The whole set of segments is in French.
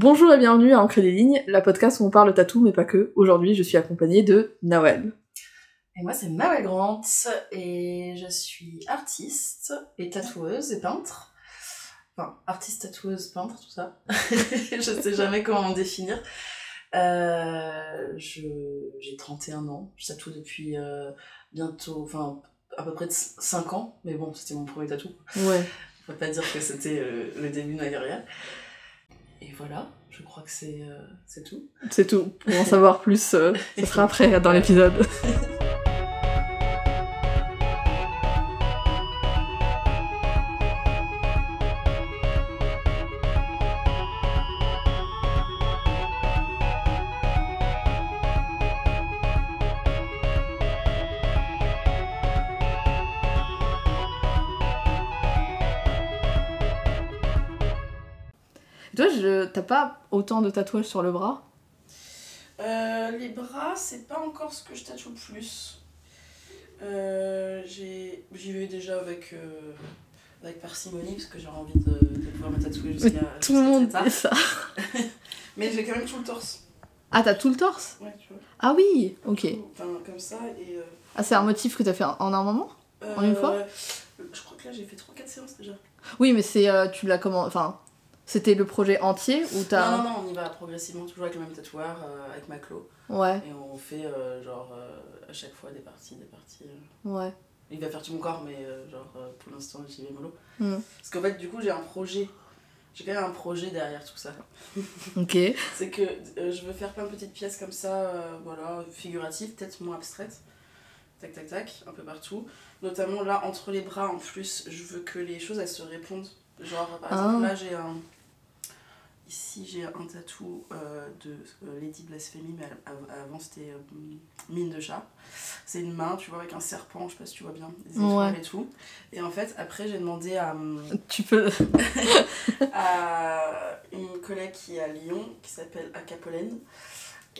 Bonjour et bienvenue à Ancrer des lignes, la podcast où on parle tatou mais pas que. Aujourd'hui, je suis accompagnée de Nawel. Et moi, c'est Nawel Grant et je suis artiste et tatoueuse et peintre. Enfin, artiste, tatoueuse, peintre, tout ça. je sais jamais comment définir. Euh, j'ai 31 ans, je tatoue depuis euh, bientôt, enfin à peu près de 5 ans, mais bon, c'était mon premier tatou. Ouais. On peut pas dire que c'était euh, le début de ma carrière. Et voilà, je crois que c'est euh, c'est tout. C'est tout. Pour en savoir plus, euh, ce sera après dans l'épisode. pas autant de tatouages sur le bras Euh, les bras, c'est pas encore ce que je tatoue le plus. Euh, J'y vais déjà avec, euh, avec parcimonie parce que j'ai envie de, de pouvoir me tatouer jusqu'à. Tout le monde dit ça. Mais j'ai quand même tout le torse. Ah, t'as tout le torse Ouais, tu vois. Ah oui, ok. Enfin, comme ça. Et, euh, Ah, c'est un motif que t'as fait en un moment En une fois euh, Je crois que là j'ai fait 3-4 séances déjà. Oui, mais c'est. euh, tu l'as comment. Enfin, c'était le projet entier ou t'as. Non, non, non, on y va progressivement, toujours avec le même tatoueur, euh, avec Maclo. Ouais, Et on fait euh, genre euh, à chaque fois des parties, des parties. euh. ouais. Il va faire tout mon corps, mais genre pour l'instant j'y vais mollo. Hmm. Parce qu'en fait, du coup, j'ai un projet. J'ai quand même un projet derrière tout ça. Ok. C'est que je veux faire plein de petites pièces comme ça, voilà, figuratives, peut-être moins abstraites. Tac, tac, tac, un peu partout. Notamment là, entre les bras en plus, je veux que les choses elles se répondent. Genre, par exemple, Ah. là j'ai un. Ici j'ai un tatou euh, de euh, Lady Blasphemy, mais av- avant c'était euh, mine de chat. C'est une main, tu vois, avec un serpent, je sais pas si tu vois bien, des étoiles Ouais. et tout. Et en fait, après j'ai demandé à. hum, Tu peux. à une collègue qui est à Lyon, qui s'appelle Acapolène,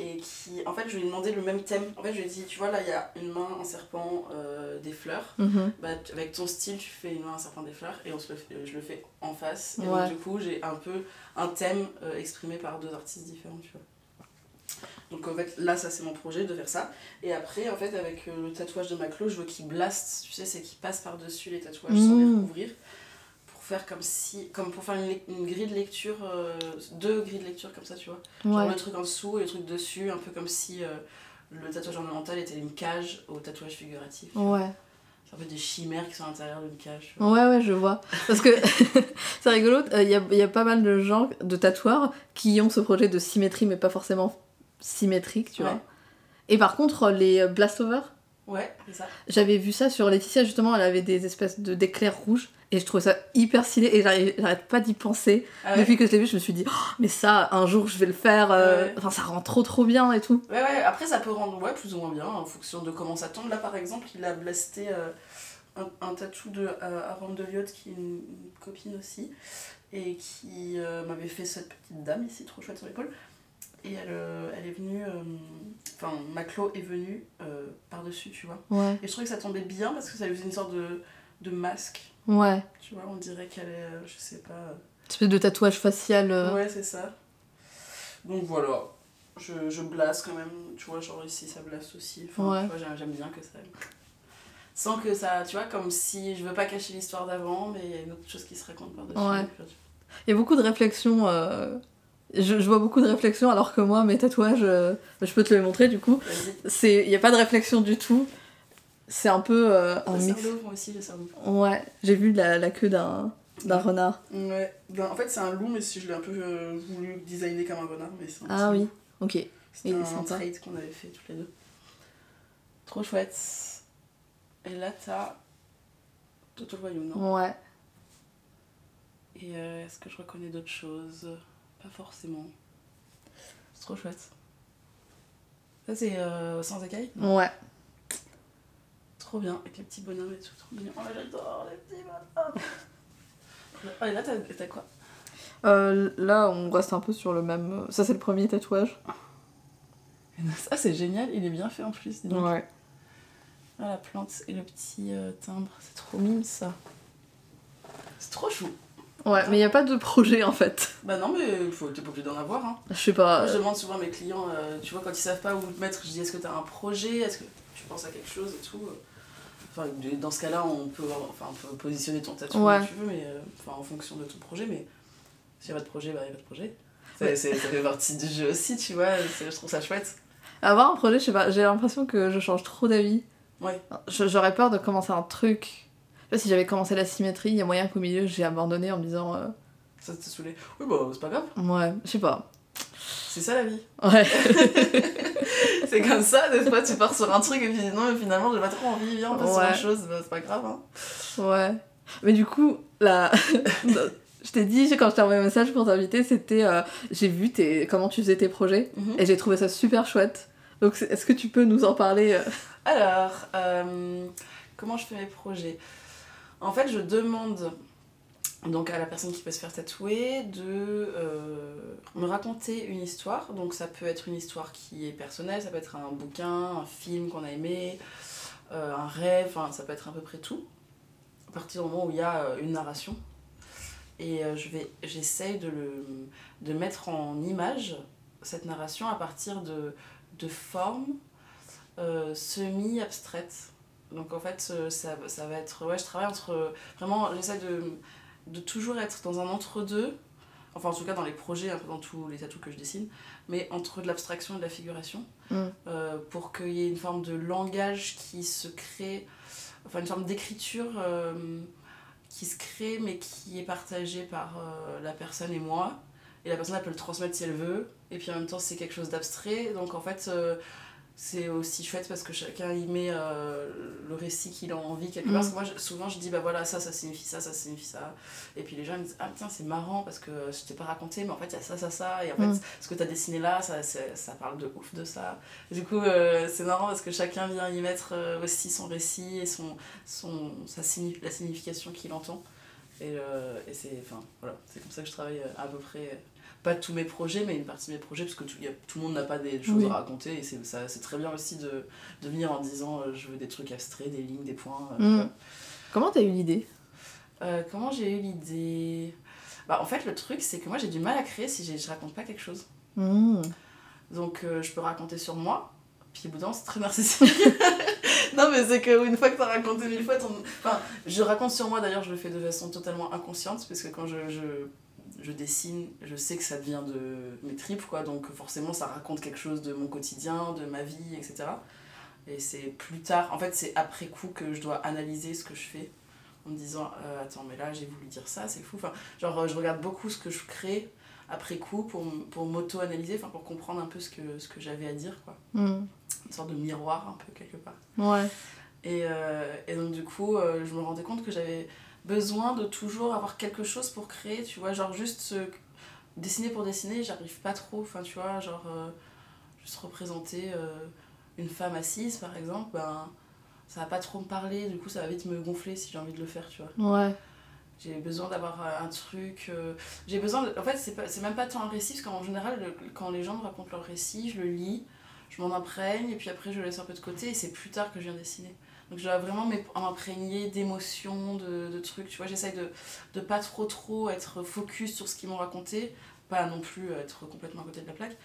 et qui, en fait, je lui ai demandé le même thème. En fait, je lui ai dit, tu vois, là, il y a une main, un serpent, euh, des fleurs. Mhm. Bah, avec ton style, tu fais une main, un serpent, des fleurs, et on se le fait- je le fais en face. Et donc, du coup, j'ai un peu un thème euh, exprimé par deux artistes différents, tu vois. Donc en fait, là, ça c'est mon projet de faire ça. Et après, en fait, avec euh, le tatouage de Maclo, je veux qu'il blaste, tu sais, c'est qu'il passe par-dessus les tatouages sans les Mm. recouvrir. Faire comme si. Comme pour faire une, grille de lecture, euh, deux grilles de lecture comme ça, tu vois. Genre Ouais. le truc en dessous et le truc dessus, un peu comme si euh, le tatouage ornemental était une cage au tatouage figuratif. Ouais. C'est un peu des chimères qui sont à l'intérieur d'une cage. tu vois. Ouais, ouais, je vois. Parce que c'est rigolo, il y, a, y a pas mal de gens, de tatoueurs, qui ont ce projet de symétrie, mais pas forcément symétrique, tu Ouais. vois. Et par contre, les euh, Blastover, Ouais, c'est ça. j'avais vu ça sur Laetitia, justement, elle avait des espèces de d'éclairs rouges, et je trouvais ça hyper stylé, et j'arrête pas d'y penser. Ah ouais. Depuis que je l'ai vu, je me suis dit, Oh, mais ça, un jour, je vais le faire. euh, Ouais. Enfin, ça rend trop, trop bien et tout. Ouais, ouais, après ça peut rendre ouais, plus ou moins bien en fonction de comment ça tombe. Là par exemple, il a blasté euh, un, un tatou de euh, Aaron de Lyotte, qui est une, une copine aussi, et qui euh, m'avait fait cette petite dame ici, trop chouette sur l'épaule. Et elle, euh, elle est venue, euh, enfin Maclo est venue euh, par-dessus, tu vois. Ouais. Et je trouvais que ça tombait bien parce que ça lui faisait une sorte de, de masque, Ouais. tu vois. On dirait qu'elle est, je sais pas. euh, Espèce de tatouage facial. Ouais, c'est ça. Donc voilà, je, je blasse quand même, tu vois, genre ici ça blasse aussi. Enfin, Ouais. tu vois, j'aime, bien que ça. Sans que ça, tu vois, comme si je veux pas cacher l'histoire d'avant, mais il y a une autre chose qui se raconte par-dessus. Ouais. Il y a beaucoup de réflexions. euh, Je, je vois beaucoup de réflexions, alors que moi, mes tatouages, euh, je peux te les montrer du coup. Il y a pas de réflexion du tout. C'est un peu euh, un Le mix. cerveau, moi aussi, le cerveau. Ouais, j'ai vu la, la queue d'un, d'un renard. Ouais, ben, en fait c'est un loup, mais si je l'ai un peu euh, voulu designer comme un renard, mais un Ah petit oui, ok. C'était un trade qu'on avait fait toutes les deux. Trop chouette. Et là t'as Toto le Royaume, non? Ouais. Et euh, est-ce que je reconnais d'autres choses? Pas forcément. C'est trop chouette. Ça, c'est euh, sans écailles Ouais. Trop bien, avec les petits bonhommes et tout, trop mignon. Oh, j'adore les petits bonhommes Oh, et là, t'as quoi? Euh, là, on reste un peu sur le même. Ça, c'est le premier tatouage. Ça, c'est génial, il est bien fait en plus. dis donc. Ouais. Ah, la plante et le petit euh, timbre, c'est trop mime ça. C'est trop chou. Ouais, mais il n'y a pas de projet en fait. Bah non, mais faut, t'es pas obligé d'en avoir. Hein. Je sais pas. Moi, je demande souvent à mes clients, euh, tu vois, quand ils savent pas où te mettre, je dis est-ce que t'as un projet? Est-ce que tu penses à quelque chose et tout? Enfin, dans ce cas-là, on peut, enfin, on peut positionner ton tatou Ouais. tu veux, mais euh, enfin, en fonction de ton projet. Mais s'il n'y a pas de projet, bah il n'y a pas de projet. C'est- c'est- ça fait partie du jeu aussi, tu vois. Je trouve ça chouette. Avoir un projet, je sais pas, j'ai l'impression que je change trop d'avis. Ouais. J'aurais peur de commencer un truc. Vois, si j'avais commencé la symétrie, il y a moyen qu'au milieu j'ai abandonné en me disant. euh, Ça te saoulé. Oui, bah c'est pas grave. ouais, je sais pas. C'est ça la vie. Ouais. C'est comme ça, des fois tu pars sur un truc et puis non, mais finalement j'ai pas trop envie, viens, on passe sur Ouais. autre chose, bah, c'est pas grave. Hein. Ouais. Mais du coup, là. je t'ai dit, quand je t'ai envoyé un message pour t'inviter, c'était. euh, j'ai vu tes... comment tu faisais tes projets et j'ai trouvé ça super chouette. Donc, est-ce que tu peux nous en parler euh? Alors, euh, comment je fais mes projets? En fait, je demande donc à la personne qui peut se faire tatouer de euh, me raconter une histoire. Donc ça peut être une histoire qui est personnelle, ça peut être un bouquin, un film qu'on a aimé, euh, un rêve, enfin, ça peut être à peu près tout. À partir du moment où il y a euh, une narration. Et je j'essaye de, mettre en image cette narration à partir de, formes semi-abstraites. Donc en fait, euh, ça, ça va être. Ouais, je travaille entre. Vraiment, j'essaie de, de toujours être dans un entre-deux. Enfin, en tout cas, dans les projets, un peu dans tous les tatous que je dessine, mais entre de l'abstraction et de la figuration, Mm. euh, pour qu'il y ait une forme de langage qui se crée, enfin, une forme d'écriture euh, qui se crée, mais qui est partagée par euh, la personne et moi. Et la personne, elle peut le transmettre si elle veut. Et puis en même temps, c'est quelque chose d'abstrait. Donc en fait, c'est aussi chouette parce que chacun y met euh, le récit qu'il a envie quelque part. Mm. Parce que moi, je- souvent, je dis, bah voilà, ça, ça signifie ça, ça signifie ça. Et puis les gens me disent, ah tiens, c'est marrant parce que je t'ai pas raconté, mais en fait, il y a ça, ça, ça. Et en fait, Mm. ce que tu as dessiné là, ça, ça parle de ouf de ça. Du coup, euh, c'est marrant parce que chacun vient y mettre euh, aussi son récit et son, son, sa la signification qu'il entend. Et, euh, et c'est enfin, voilà, comme ça que je travaille euh, à peu près. euh, Pas tous mes projets, mais une partie de mes projets, parce que tout, y a- tout le monde n'a pas des choses Oui. à raconter. Et c'est très bien aussi de, de venir en disant euh, je veux des trucs abstraits, des lignes, des points. euh, Mm. Comment t'as eu l'idée? Comment j'ai eu l'idée? Bah, En fait, le truc, c'est que moi, j'ai du mal à créer si je raconte pas quelque chose. Mm. Donc, je peux raconter sur moi, puis au bout d'un c'est très narcissique. non, mais c'est qu'une fois que t'as raconté mille fois, ton... enfin, je raconte sur moi, d'ailleurs, je le fais de façon totalement inconsciente, parce que quand je, je, je dessine, je sais que ça vient de mes tripes, quoi, donc forcément, ça raconte quelque chose de mon quotidien, de ma vie, etc. Et c'est plus tard, en fait, c'est après coup que je dois analyser ce que je fais en me disant euh, attends mais là j'ai voulu dire ça c'est fou enfin genre je regarde beaucoup ce que je crée après coup pour, pour m'auto-analyser enfin pour comprendre un peu ce que ce que j'avais à dire quoi Mm. une sorte de miroir un peu quelque part Ouais. et, euh, et donc du coup euh, je me rendais compte que j'avais besoin de toujours avoir quelque chose pour créer tu vois genre juste dessiner pour dessiner j'arrive pas trop enfin tu vois genre euh, juste représenter une femme assise par exemple ben ça va pas trop me parler du coup ça va vite me gonfler si j'ai envie de le faire tu vois Ouais. J'ai besoin d'avoir euh, un truc. euh, j'ai besoin. En fait, c'est, même pas tant un récit, parce qu'en général, quand les gens me racontent leur récit, je le lis, je m'en imprègne, et puis après, je le laisse un peu de côté, et c'est plus tard que je viens dessiner. Donc, je dois vraiment m'imprégner d'émotions, de, de trucs. Tu vois, j'essaye de, de pas trop, trop être focus sur ce qu'ils m'ont raconté, pas non plus être complètement à côté de la plaque.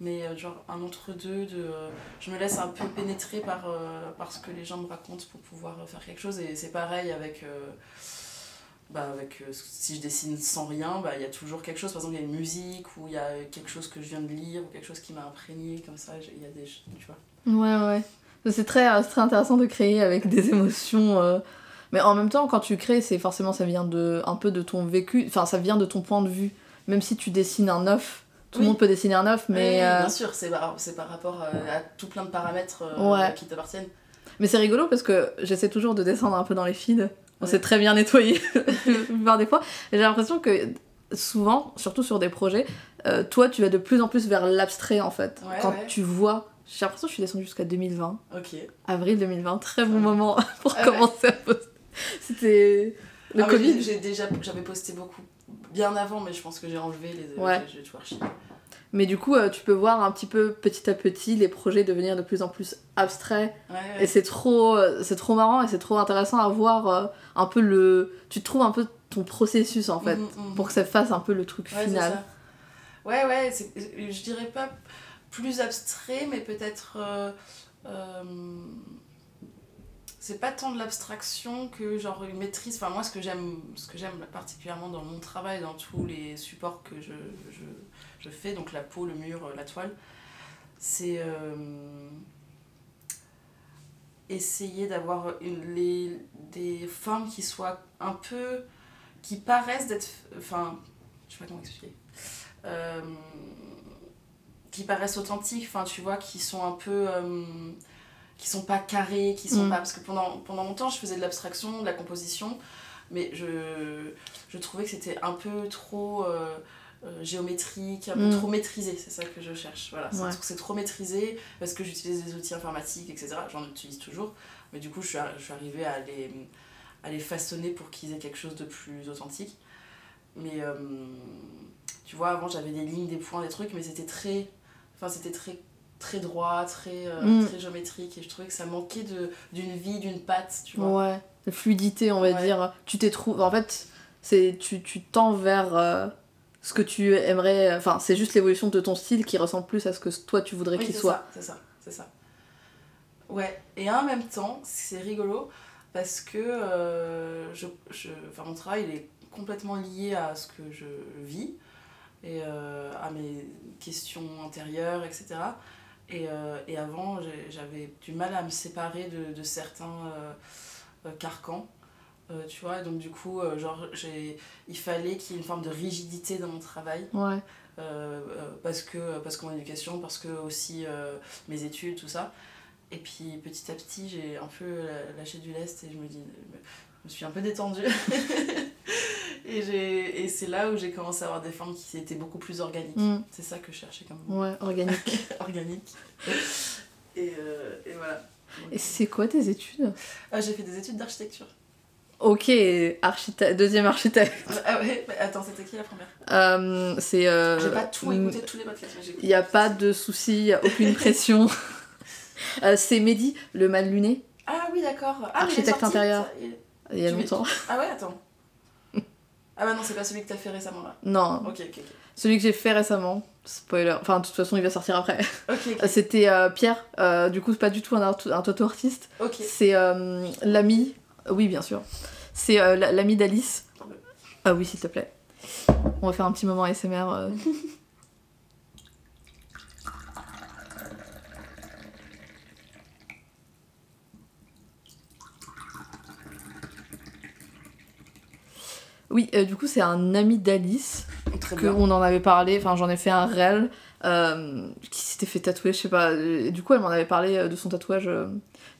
Mais euh, genre un entre-deux, de, euh, je me laisse un peu pénétrer par, euh, par ce que les gens me racontent pour pouvoir euh, faire quelque chose. Et c'est pareil avec, euh, bah, avec euh, si je dessine sans rien, bah, il y a toujours quelque chose. Par exemple, il y a une musique ou il y a quelque chose que je viens de lire ou quelque chose qui m'a imprégné comme ça. Il y a des, tu vois. Ouais, ouais. C'est très, euh, très intéressant de créer avec des émotions. euh, Mais en même temps, quand tu crées, c'est forcément ça vient de un peu de ton vécu. Enfin, ça vient de ton point de vue. Même si tu dessines un œuf, tout le Oui. monde peut dessiner un œuf, mais Oui, bien sûr, c'est par, rapport à tout plein de paramètres Ouais. qui t'appartiennent. mais c'est rigolo parce que j'essaie toujours de descendre un peu dans les feeds. On s'est très bien nettoyé la plupart des fois. J'ai l'impression que souvent, surtout sur des projets, euh, toi, tu vas de plus en plus vers l'abstrait en fait. Ouais, quand ouais. tu vois. J'ai l'impression que je suis descendue jusqu'à 2020. Ok. Avril 2020, très bon Ouais. moment pour Ah commencer à poster. C'était le Ah, Covid. J'ai déjà, j'avais posté beaucoup bien avant, mais je pense que j'ai enlevé les. Ouais. J'ai j'ai tout archivé. Mais du coup, euh, tu peux voir un petit peu petit à petit les projets devenir de plus en plus abstraits. Ouais, ouais. Et c'est trop, euh, c'est trop marrant et c'est trop intéressant à voir euh, un peu le. Tu trouves un peu ton processus en fait, Mhm, mhm. pour que ça fasse un peu le truc Ouais, final. ça. Ouais, ouais, je dirais pas plus abstrait, mais peut-être. c'est pas tant de l'abstraction que genre une maîtrise. Enfin, moi, ce que j'aime ce que j'aime particulièrement dans mon travail, dans tous les supports que je, je, je fais, donc la peau, le mur, euh, la toile, c'est. euh, essayer d'avoir des formes qui soient un peu. qui paraissent d'être. Enfin, je sais pas comment expliquer. Euh, qui paraissent authentiques, enfin tu vois, qui sont un peu. euh, qui sont pas carrés, qui sont Mm. pas. Parce que pendant, pendant longtemps je faisais de l'abstraction, de la composition, mais je, je trouvais que c'était un peu trop. euh, géométrique, un peu Mm. trop maîtrisé, c'est ça que je cherche. Voilà, c'est Ouais. trop- c'est trop maîtrisé parce que j'utilise des outils informatiques, etc. J'en utilise toujours, mais du coup, je suis, ar- je suis arrivée à les, à les façonner pour qu'ils aient quelque chose de plus authentique. Mais euh, tu vois, avant j'avais des lignes, des points, des trucs, mais c'était très. Enfin, c'était très très droit, très, euh, Mm. très géométrique, et je trouvais que ça manquait d'une vie, d'une patte, tu vois. Ouais, la fluidité, on va Ouais. dire. Tu t'es trouvé. En fait, tu, tu tends vers euh, ce que tu aimerais. Enfin, c'est juste l'évolution de ton style qui ressemble plus à ce que toi tu voudrais Oui, qu'il soit. c'est ça, c'est ça. Ouais, et en même temps, c'est rigolo parce que euh, je, je, enfin, mon travail il est complètement lié à ce que je vis et euh, à mes questions intérieures, etc. Et, euh, et avant, j'avais du mal à me séparer de, de certains carcans. Euh, tu vois, donc du coup, euh, genre, j'ai, il fallait qu'il y ait une forme de rigidité dans mon travail. Ouais. Euh, parce que parce que mon éducation parce que aussi mes études tout ça et puis petit à petit j'ai un peu lâché du lest et je me dis je me suis un peu détendue et j'ai et c'est là où j'ai commencé à avoir des formes qui étaient beaucoup plus organiques Mm. c'est ça que je cherchais comme Ouais, organique. organique et, et voilà Donc, Et c'est quoi tes études? Ah, j'ai fait des études d'architecture Ok, architecte, deuxième architecte. ah ouais mais attends c'était qui la première Euh, c'est. Euh, j'ai pas tout mm, écouté tous les podcasts mais j'ai Il n'y a pas de souci, a aucune pression. Euh, c'est Mehdi, le mal luné, ah oui d'accord ah, Architecte sorti, intérieur. ça, il- il y a Tu longtemps. Ah ouais, attends. Ah bah non, c'est pas celui que t'as fait récemment là. Non, Ok, ok, ok. celui que j'ai fait récemment, spoiler, enfin de toute façon il va sortir après. Ok, Euh. C'était euh, Pierre, euh, du coup c'est pas du tout un, un artiste, c'est euh, l'ami, oui bien sûr, c'est euh, la- l'ami d'Alice. Ah oui s'il te plaît. On va faire un petit moment ASMR. euh. Oui, euh, du coup c'est un ami d'Alice que on en avait parlé, enfin j'en ai fait un réel qui s'était fait tatouer, je sais pas. Et du coup elle m'en avait parlé de son tatouage.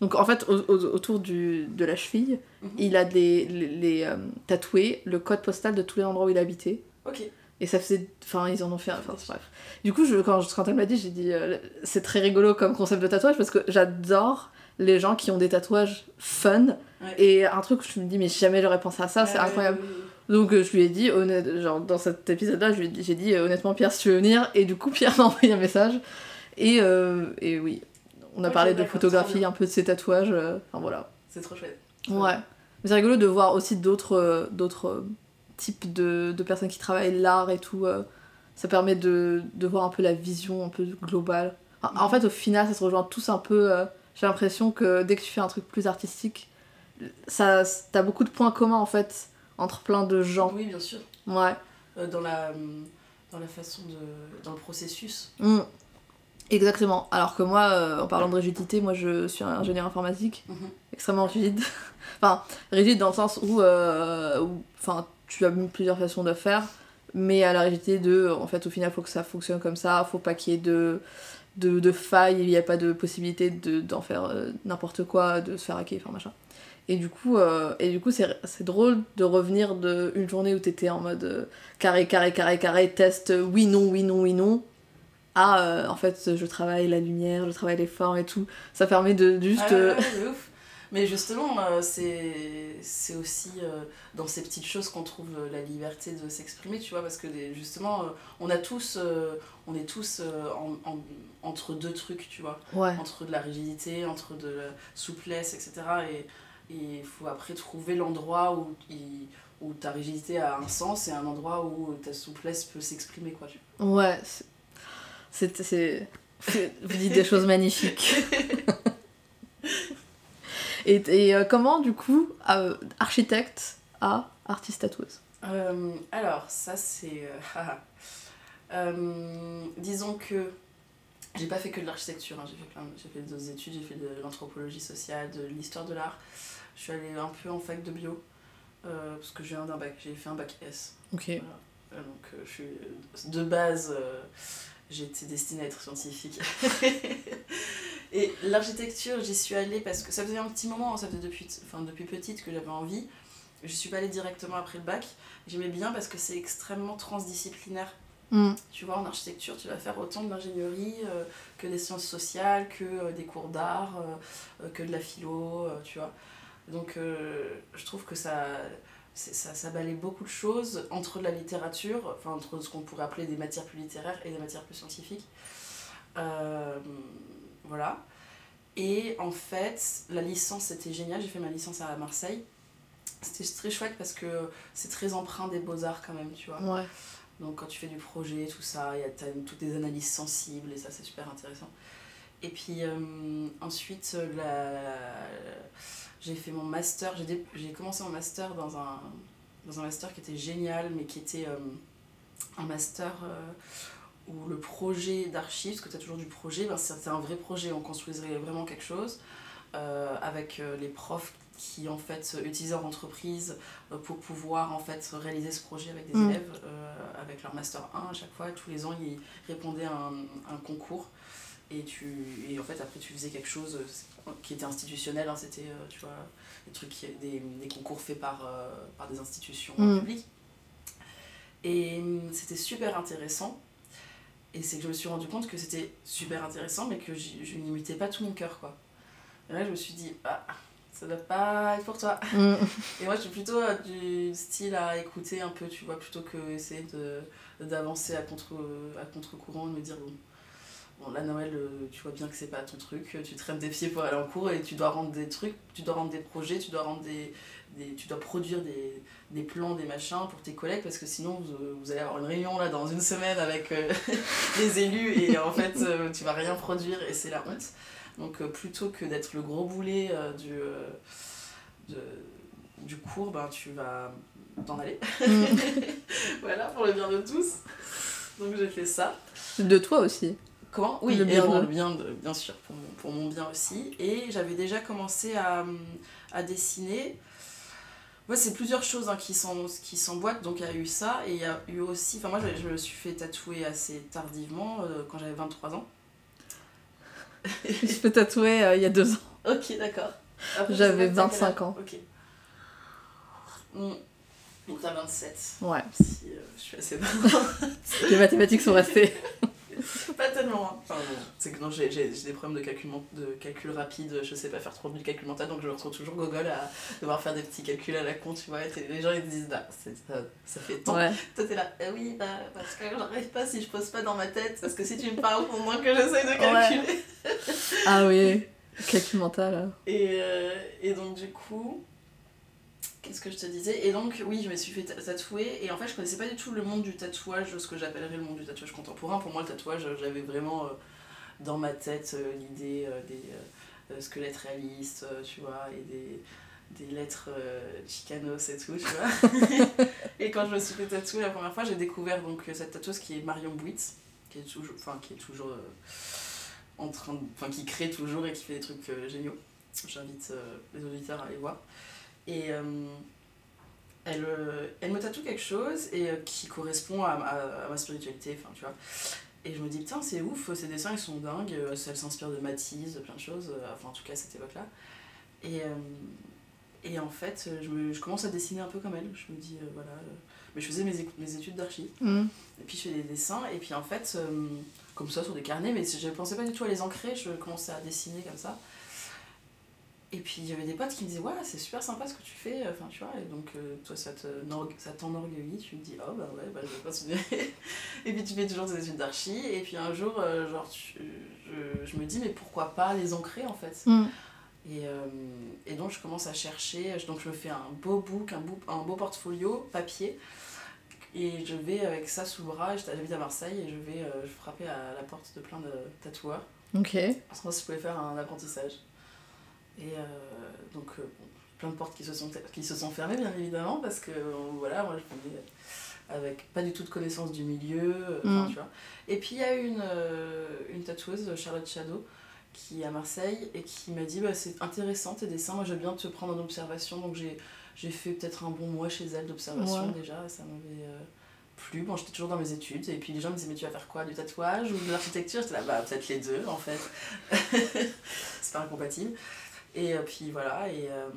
Donc en fait au- au- autour du, de la cheville, Mhm. il a des, les, les, euh, tatoué le code postal de tous les endroits où il habitait. Ok. Et ça faisait. Enfin, ils en ont fait. Enfin, bref. Du coup, je, quand, quand elle m'a dit, j'ai dit. euh, c'est très rigolo comme concept de tatouage parce que j'adore les gens qui ont des tatouages fun. Ouais. Et un truc où je me dis, mais jamais j'aurais pensé à ça, c'est incroyable. Donc euh, je lui ai dit, honnête, genre dans cet épisode-là, dit- j'ai dit euh, honnêtement Pierre si tu veux venir, et du coup Pierre m'a envoyé un message, et, euh, et oui, on a parlé de photographie, un peu de ses tatouages, euh, enfin voilà. C'est trop chouette. Ouais. Mais c'est rigolo de voir aussi d'autres euh, d'autres euh, types de, de personnes qui travaillent l'art et tout, ça permet de, de voir un peu la vision un peu globale. En, en fait au final ça se rejoint tous un peu, j'ai l'impression que dès que tu fais un truc plus artistique, ça t'as beaucoup de points communs en fait entre plein de gens. Oui, bien sûr. Ouais. Euh, dans, la, euh, dans la façon de. dans le processus. Mm. Exactement. Alors que moi, euh, en parlant de rigidité, moi je suis un ingénieur informatique, Mhm. extrêmement rigide. enfin, rigide dans le sens où, euh, où- tu as plusieurs façons de faire, mais à la rigidité de, en fait, au final, faut que ça fonctionne comme ça, faut pas qu'il y ait de, de, de failles, il n'y a pas de possibilité de- d'en faire euh, n'importe quoi, de se faire hacker, enfin machin. Et du coup, euh, et du coup c'est drôle de revenir de une journée où t'étais en mode euh, carré, carré, carré, carré, test, oui, non, oui, non, oui, non, à euh, en fait, je travaille la lumière, je travaille les formes et tout. Ça permet de juste. Ah ouais, euh, ouais, de ouf. Mais justement, euh, c'est c'est aussi euh, dans ces petites choses qu'on trouve la liberté de s'exprimer, tu vois, parce que des- justement, on a tous, on est tous en- en- entre deux trucs, tu vois, Ouais. entre de la rigidité, entre de la souplesse, etc. Et et il faut après trouver l'endroit où, il- où ta rigidité a un sens et un endroit où ta souplesse peut s'exprimer, quoi. tu Ouais, c'est. Vous dites des choses magnifiques. et et euh, comment, du coup, euh, architecte à artiste tatoueuse Euh, alors, ça c'est. euh, disons que j'ai pas fait que de l'architecture, hein, j'ai fait plein, j'ai fait d'autres études, j'ai fait de l'anthropologie sociale, de l'histoire de l'art. Je suis allée un peu en fac de bio euh, parce que viens d'un bac, j'ai fait un bac S. Ok. Donc euh, je suis de base, j'étais destinée à être scientifique. Et l'architecture, j'y suis allée parce que ça faisait un petit moment, ça faisait depuis, enfin, depuis petite que j'avais envie. Je suis pas allée directement après le bac. J'aimais bien parce que c'est extrêmement transdisciplinaire. Mm. Tu vois, en architecture, tu vas faire autant de l'ingénierie euh, que des sciences sociales, que euh, des cours d'art, euh, que de la philo, tu vois. Donc, je trouve que ça, ça, ça balaye beaucoup de choses entre la littérature, enfin, entre ce qu'on pourrait appeler des matières plus littéraires et des matières plus scientifiques. Euh, voilà. Et en fait, la licence, c'était génial. J'ai fait ma licence à Marseille. C'était très chouette parce que c'est très empreint des beaux-arts quand même, tu vois. Ouais. Donc quand tu fais du projet, tout ça, il y a toutes des analyses sensibles et ça c'est super intéressant. Et puis euh, ensuite, la- j'ai fait mon master, j'ai dé- j'ai commencé mon master dans un, dans un master qui était génial, mais qui était euh, un master euh, où le projet d'archives, parce que tu as toujours du projet, ben, c'était un vrai projet, on construisait vraiment quelque chose euh, avec les profs qui en fait utilisaient leur entreprise pour pouvoir en fait réaliser ce projet avec des Mm. élèves avec leur master 1 à chaque fois tous les ans ils répondaient à un, un concours et tu et en fait après tu faisais quelque chose euh, qui était institutionnel hein, c'était euh, tu vois des trucs qui- des, des concours faits par euh, par des institutions Mm. publiques et hum, c'était super intéressant et c'est que je me suis rendu compte que c'était super intéressant mais que je n'y mettais pas tout mon cœur quoi et là je me suis dit ah ça doit pas être pour toi Mm. et moi, je suis plutôt euh, du style à écouter un peu, tu vois, plutôt que essayer de d'avancer à contre à contre-courant, de me dire bon, bon là Noël, euh, tu vois bien que c'est pas ton truc, tu traînes des pieds pour aller en cours et tu dois rendre des trucs, tu dois rendre des projets, tu dois rendre des, des tu dois produire des, des plans, des machins pour tes collègues parce que sinon vous, vous allez avoir une réunion là dans une semaine avec euh, les élus et en fait euh, tu vas rien produire et c'est la honte. Donc euh, plutôt que d'être le gros boulet euh, du euh, de- du cours, ben, tu vas t'en aller. Mm. voilà, pour le bien de tous. Donc j'ai fait ça. De toi aussi. Comment Oui, Le et bien le bien, de, bien sûr, pour mon, pour mon bien aussi. Et j'avais déjà commencé à, à dessiner. Ouais, c'est plusieurs choses hein, qui s'emboîtent. Donc il y a eu ça, et il y a eu aussi. Enfin, moi, je, je me suis fait tatouer assez tardivement, euh, quand j'avais 23 ans. Je me suis tatouer euh, il y a deux ans. Ok, d'accord. J'avais je sais pas, t'as 25 quel âge ans. Ok. Mm. Donc t'as 27. Ouais. Si euh, je suis assez. Les mathématiques sont restées. pas tellement. hein. Enfin bon, c'est que non, j'ai j'ai- j'ai des problèmes de calcul, de calcul rapide, je sais pas faire trop de calcul mental, donc je me retrouve toujours gogol à devoir faire des petits calculs à la con, tu vois. et les gens ils te disent, bah, c'est- ça, ça fait tant. Ouais. Toi t'es là, Eh oui, bah, parce que j'arrive pas si je pose pas dans ma tête, parce que si tu me parles pendant que j'essaye de calculer. Ah oui. Calcul mental. euh. Et, euh, et donc du coup, qu'est-ce que je te disais Et donc oui, je me suis fait ta- tatouer et en fait je connaissais pas du tout le monde du tatouage, ce que j'appellerais le monde du tatouage contemporain. Pour moi le tatouage, euh, j'avais vraiment euh, dans ma tête euh, l'idée des squelettes réalistes, tu vois, et des, des lettres chicanos et tout, tu vois. et quand je me suis fait tatouer la première fois, j'ai découvert donc cette tatoueuse qui est Marion Bouitz, qui est toujours, enfin qui est toujours en train de, enfin qui crée toujours et qui fait des trucs géniaux. J'invite les auditeurs à aller voir. Et euh, elle, euh, elle me tatoue quelque chose et euh, qui correspond à, à- à ma spiritualité, enfin tu vois. Et je me dis, putain, c'est ouf, ces dessins ils sont dingues, elle s'inspire de Matisse, de plein de choses, enfin en tout cas à cette époque-là. Et, et en fait, je, me, je commence à dessiner un peu comme elle. Je me dis, euh, voilà. euh, mais je faisais mes, études d'archi. Mm. Et puis je fais des dessins, et puis en fait, euh, comme ça sur des carnets, mais je ne pensais pas du tout à les ancrer, je commençais à dessiner comme ça. Et puis il y avait des potes qui me disaient, ouais, c'est super sympa ce que tu fais, enfin tu vois, et donc euh, toi ça te- norg- ça t'enorgueillit, tu me dis, oh bah ouais, bah, je vais continuer. et puis tu fais toujours tes études d'archi, et puis un jour, euh, genre, tu- je, je me dis, mais pourquoi pas les ancrer en fait? Mm. Et, euh, et, donc je commence à chercher, donc je me fais un beau book, un beau, un beau portfolio papier, et je vais avec ça sous le bras, j'habite à Marseille, et je vais frapper à la porte de plein de tatoueurs. Ok. Parce que moi, je pouvais faire un apprentissage. Et euh, donc, plein de portes qui se, sont, qui se sont fermées, bien évidemment, parce que voilà, moi je venais avec pas du tout de connaissance du milieu, mm. tu vois. Et puis il y a une, une tatoueuse, Charlotte Shadow, qui est à Marseille et qui m'a dit bah, c'est intéressant tes dessins, moi veux bien te prendre en observation. Donc j'ai fait peut-être un bon mois chez elle d'observation déjà, ça m'avait euh, plu. Bon, j'étais toujours dans mes études et puis les gens me disaient mais tu vas faire quoi Du tatouage ou de l'architecture? J'étais là, bah peut-être les deux en fait. c'est pas incompatible. Et euh, puis voilà, et, euh,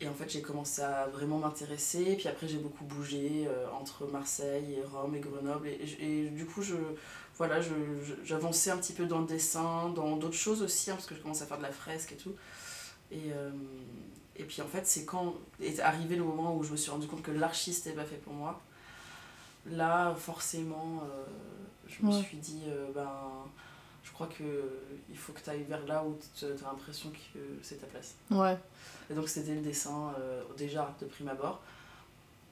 et en fait j'ai commencé à vraiment m'intéresser. Puis après j'ai beaucoup bougé entre Marseille et Rome et Grenoble. Et, et du coup je voilà, j'avançais un petit peu dans le dessin, dans d'autres choses aussi, hein, parce que je commençais à faire de la fresque et tout. Et, euh, et puis en fait, c'est quand est arrivé le moment où je me suis rendu compte que l'archiste n'était pas fait pour moi. Là, forcément, euh, je me suis dit, euh, ben, je crois qu'il faut que tu ailles vers là où tu as l'impression que c'est ta place. Ouais. Et donc, c'était le dessin, déjà de prime abord.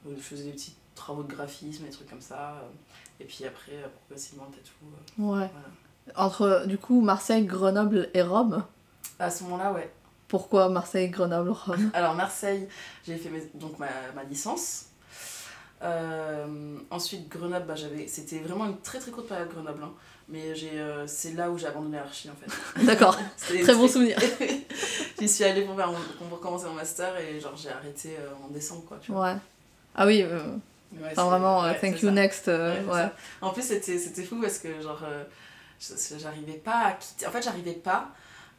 Je faisais des petits travaux de graphisme, des trucs comme ça. Et puis après, euh, progressivement, le tatou. Euh, ouais. Entre, du coup, Marseille, Grenoble et Rome? À ce moment-là, ouais. Pourquoi Marseille, Grenoble, Rome? Alors, Marseille, j'ai fait donc ma, ma licence. Euh, ensuite, Grenoble, bah, j'avais... c'était vraiment une très très courte période Grenoble. Hein. Mais j'ai, c'est là où j'ai abandonné l'archi en fait. D'accord, très bon souvenir. J'y suis allée pour, faire, pour commencer mon master et genre j'ai arrêté en décembre quoi. Tu vois. Ouais. Ah oui, enfin, vraiment, euh, thank you next. Euh, ouais, En plus, c'était fou parce que, genre, euh, j'arrivais pas à quitter. En fait, j'arrivais pas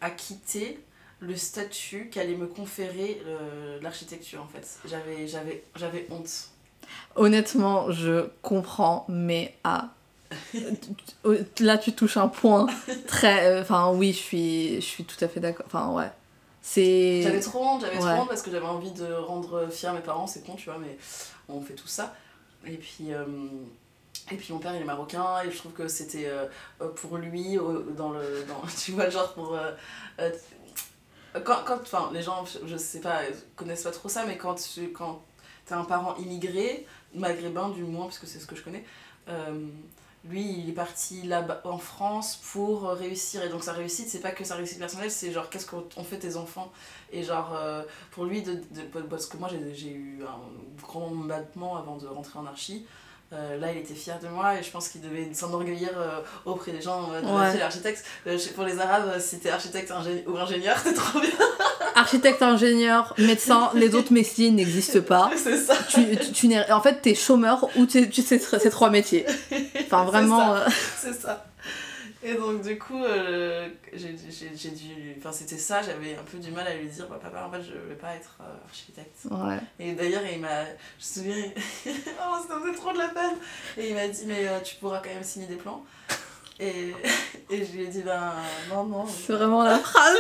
à quitter le statut qu'allait me conférer l'architecture, en fait. J'avais honte. Honnêtement, je comprends, mais à. Là, tu touches un point très. Enfin, oui, je suis, je suis tout à fait d'accord. Enfin, ouais. J'avais trop honte, j'avais trop honte parce que j'avais envie de rendre fiers mes parents, c'est con, tu vois, mais on fait tout ça. Et puis, euh, et puis mon père il est marocain et je trouve que c'était euh, pour lui, dans le, dans, tu vois, genre pour... Euh, quand, quand enfin, les gens, je sais pas, connaissent pas trop ça, mais quand tu quand as un parent immigré, maghrébin du moins, parce que c'est ce que je connais, lui, il est parti là-bas en France pour réussir. Et donc sa réussite, c'est pas que sa réussite personnelle, c'est genre qu'est-ce qu'on fait tes enfants? Et genre, euh, pour lui, de, parce que moi j'ai eu un grand battement avant de rentrer en archi. Euh, là, il était fier de moi et je pense qu'il devait s'enorgueillir euh, auprès des gens de ouais. l'architecte. pour les Arabes, c'était architecte ou ingénieur, c'est trop bien. architecte, ingénieur, médecin, les autres métiers n'existent pas. C'est ça. Tu, tu, en fait, t'es chômeur ou tu sais ces trois métiers. Enfin, vraiment. C'est ça. Et donc, du coup, euh, j'ai dû. Enfin, c'était ça, j'avais un peu du mal à lui dire bah, Papa, en fait, je vais pas être euh, architecte. Ouais. Et d'ailleurs, il m'a. Je me souviens. oh, ça me fait trop de la peine. Et il m'a dit Mais euh, tu pourras quand même signer des plans. Et, et je lui ai dit Ben non, non. C'est vraiment la phrase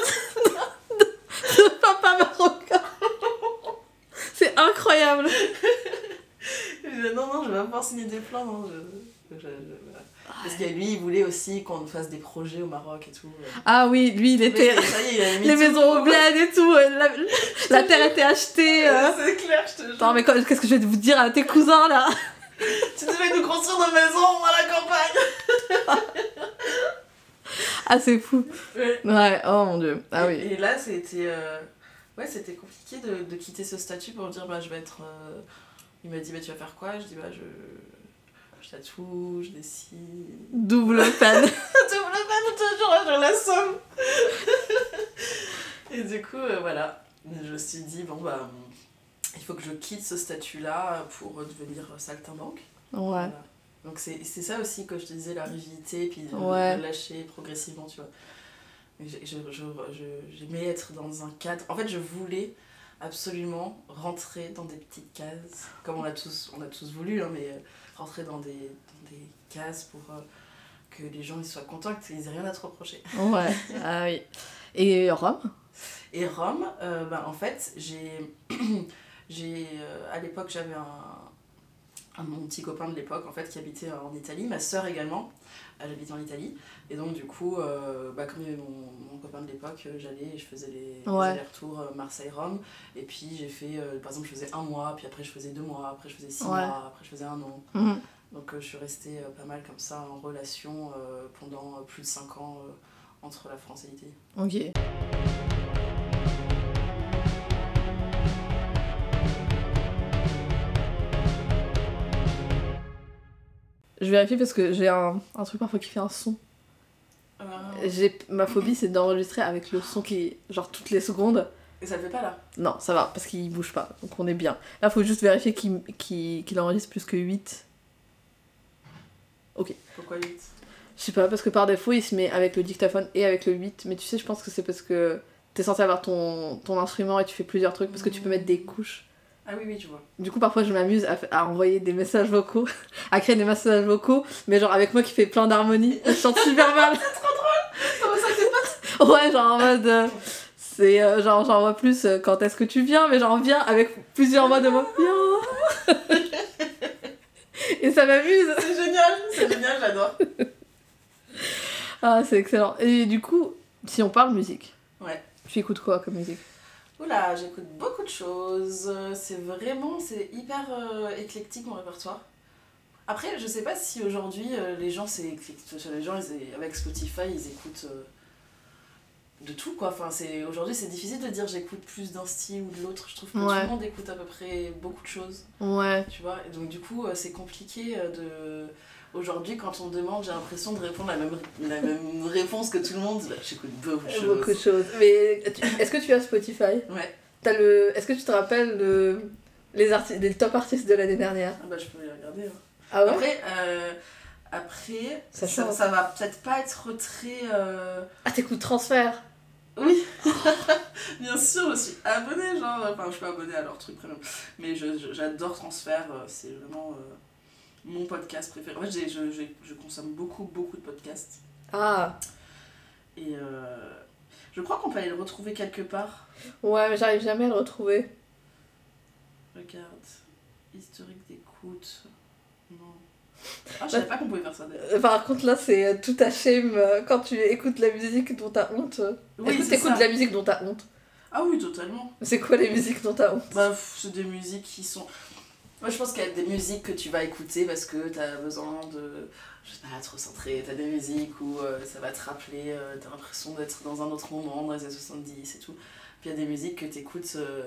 de, papa marocain. C'est incroyable. je lui ai dit Non, non, je vais pas pouvoir signer des plans. Non, je, je, parce que lui, il voulait aussi qu'on fasse des projets au Maroc et tout. Ah oui, lui, il était. les maisons au bled et tout. Euh, la, terre était achetée. Euh. C'est clair, je te jure. Attends, mais qu'est-ce que je vais vous dire à tes cousins là? Tu devais nous construire nos maisons à la campagne Ah, c'est fou. Ouais. oh mon dieu. Ah oui. Et là, c'était. Euh, ouais, c'était compliqué de, de, quitter ce statut pour dire, bah, je vais être. Il m'a dit, bah, tu vas faire quoi? Je dis, bah, je je tatoue, je dessine. Double peine. Double peine, toujours, je la somme. et du coup, euh, voilà. Je me suis dit, bon, bah, il faut que je quitte ce statut-là pour devenir saltimbanque. Ouais. Donc c'est ça aussi que je te disais, la rigidité, puis de, lâcher progressivement, tu vois. J'aimais être dans un cadre. En fait, je voulais absolument rentrer dans des petites cases, comme on a tous, on a tous voulu, hein, mais euh, rentrer dans des, des cases pour euh, que les gens ils soient contents, qu'ils n'aient rien à te reprocher. Ouais, ah oui. Et Rome? Et Rome, euh, ben, en fait, j'ai. j'ai à l'époque, j'avais un, un mon petit copain de l'époque en fait qui habitait en Italie, ma sœur également, habitait en Italie. Et donc du coup, euh, bah, comme il y avait mon, mon copain de l'époque, euh, j'allais et je faisais les, les Ouais. allers-retours euh, Marseille-Rome. Et puis j'ai fait, euh, par exemple, je faisais un mois, puis après je faisais deux mois, après je faisais six Ouais. mois, après je faisais un an. Mhm. Donc euh, je suis restée pas mal comme ça en relation pendant plus de cinq ans entre la France et l'Italie. Ok. Je vérifie parce que j'ai un, un truc parfois qui fait un son. Euh, J'ai ma phobie c'est d'enregistrer avec le son qui genre toutes les secondes. Et ça le fait pas là Non, ça va parce qu'il bouge pas. Donc on est bien. Là, faut juste vérifier qu'il qu'il- qu'il enregistre plus que 8. Pourquoi 8 Je sais pas parce que par défaut, il se met avec le dictaphone et avec le 8, mais tu sais, je pense que c'est parce que t'es censé avoir ton, ton instrument et tu fais plusieurs trucs parce que tu peux mettre des couches. Ah oui, oui, tu vois. Du coup, parfois, je m'amuse à, envoyer des messages vocaux, à créer des messages vocaux, mais genre avec moi qui fait plein d'harmonies. Je chante super mal. Comment ça c'est Ouais, genre en mode. euh, c'est euh, genre, j'en vois plus euh, quand est-ce que tu viens, mais j'en viens avec plusieurs mots de moi. Viens Et ça m'amuse C'est génial, c'est génial, j'adore. Ah, c'est excellent. Et du coup, si on parle musique, Ouais. tu écoutes quoi comme musique? Oula, j'écoute beaucoup de choses. C'est vraiment, c'est hyper euh, éclectique mon répertoire. Après, je sais pas si aujourd'hui euh, les gens, c'est. Les gens, ils- avec Spotify, ils écoutent euh, de tout quoi. Enfin, c'est aujourd'hui, c'est difficile de dire j'écoute plus d'un style ou de l'autre. Je trouve que Ouais. tout le monde écoute à peu près beaucoup de choses. Ouais. Tu vois, et donc du coup, c'est compliqué de. Aujourd'hui, quand on demande, j'ai l'impression de répondre la même, la même réponse que tout le monde. Bah, J'écoute beaucoup de choses. Beaucoup de choses. Mais est-ce que tu as Spotify? Ouais, le... Est-ce que tu te rappelles le... les, arti- les top artistes de l'année dernière? Ah bah, je peux les regarder. hein. Ah ouais? Après, euh, après Ça ça, ça va peut-être pas être très. euh, Ah, t'écoutes Transfert Oui, bien sûr, je suis abonnée, genre. Enfin, je suis pas abonnée à leur truc premium. Mais j'adore Transfert, euh, c'est vraiment euh, mon podcast préféré. En fait, j'ai- je, je, je consomme beaucoup, beaucoup de podcasts. Ah Et euh, je crois qu'on peut aller le retrouver quelque part. Ouais, mais j'arrive jamais à le retrouver. Regarde, historique d'écoute. Non. Ah, je savais pas qu'on pouvait faire ça d'ailleurs. Par contre, là, c'est euh, tout à shame euh, quand tu écoutes la musique dont t'as honte. Oui, Est-ce que t'écoutes de la musique dont t'as honte? Ah oui, totalement. C'est quoi les musiques dont t'as honte? Bah, c'est des musiques qui sont. Moi, je pense qu'il y a des musiques que tu vas écouter parce que t'as besoin de. Je sais pas, te recentrer. T'as des musiques où euh, ça va te rappeler, euh, t'as l'impression d'être dans un autre moment, dans les années 70 et tout. Puis il y a des musiques que t'écoutes, euh,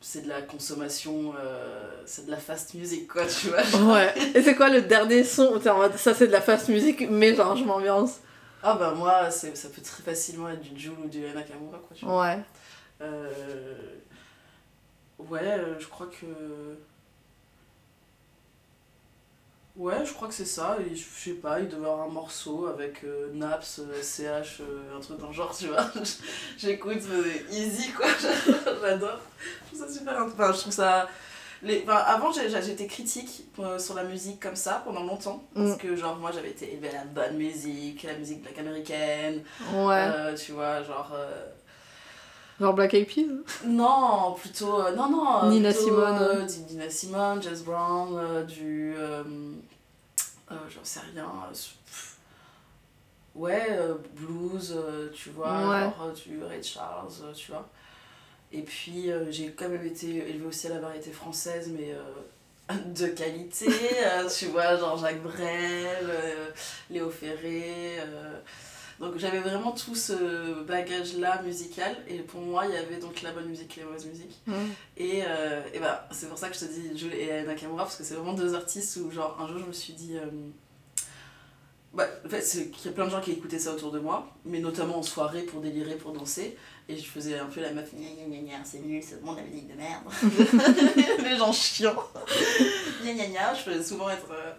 c'est de la consommation, euh, c'est de la fast music, quoi, tu vois. Ouais. Et c'est quoi le dernier son ça c'est de la fast music, mais genre je m'ambiance Ah, bah, moi, ça peut très facilement être du Jul ou du Nakamura, quoi, tu vois. Ouais. Ouais, je crois que. Ouais, je crois que c'est ça. Et je sais pas, il devait y avoir un morceau avec euh, Naps, euh, CH, euh, un truc dans le genre, tu vois. J'écoute, easy quoi, j'adore. Je trouve ça super. Enfin, je trouve ça. Les... enfin, avant, j'étais critique euh, sur la musique comme ça pendant longtemps. Parce Mm. que, genre, moi j'avais été élevée à la bonne musique, la musique black américaine, Ouais. euh, tu vois, genre. Genre Black Eyed Peas non, plutôt. euh, non, non. euh, Nina plutôt, Simone. euh, du Nina Simone, Jazz Brown, euh, du. J'en sais rien. pff, ouais, blues, tu vois, Ouais. genre du Ray Charles, tu vois. Et puis, j'ai quand même été élevée aussi à la variété française, mais. de qualité, tu vois, genre Jacques Brel, Léo Ferré. Donc j'avais vraiment tout ce bagage-là musical, et pour moi, il y avait donc la bonne musique et la mauvaise musique. Et, euh, et bah, c'est pour ça que je te dis Jules et Nakamura, parce que c'est vraiment deux artistes où, genre, un jour, je me suis dit. euh, bah, en fait, qu'il y a plein de gens qui écoutaient ça autour de moi, mais notamment en soirée pour délirer, pour danser. Et je faisais un peu la meuf, gna gna gna gna, c'est nul, c'est de la musique de merde. Les gens chiants. gna gna gna, je faisais souvent être. euh,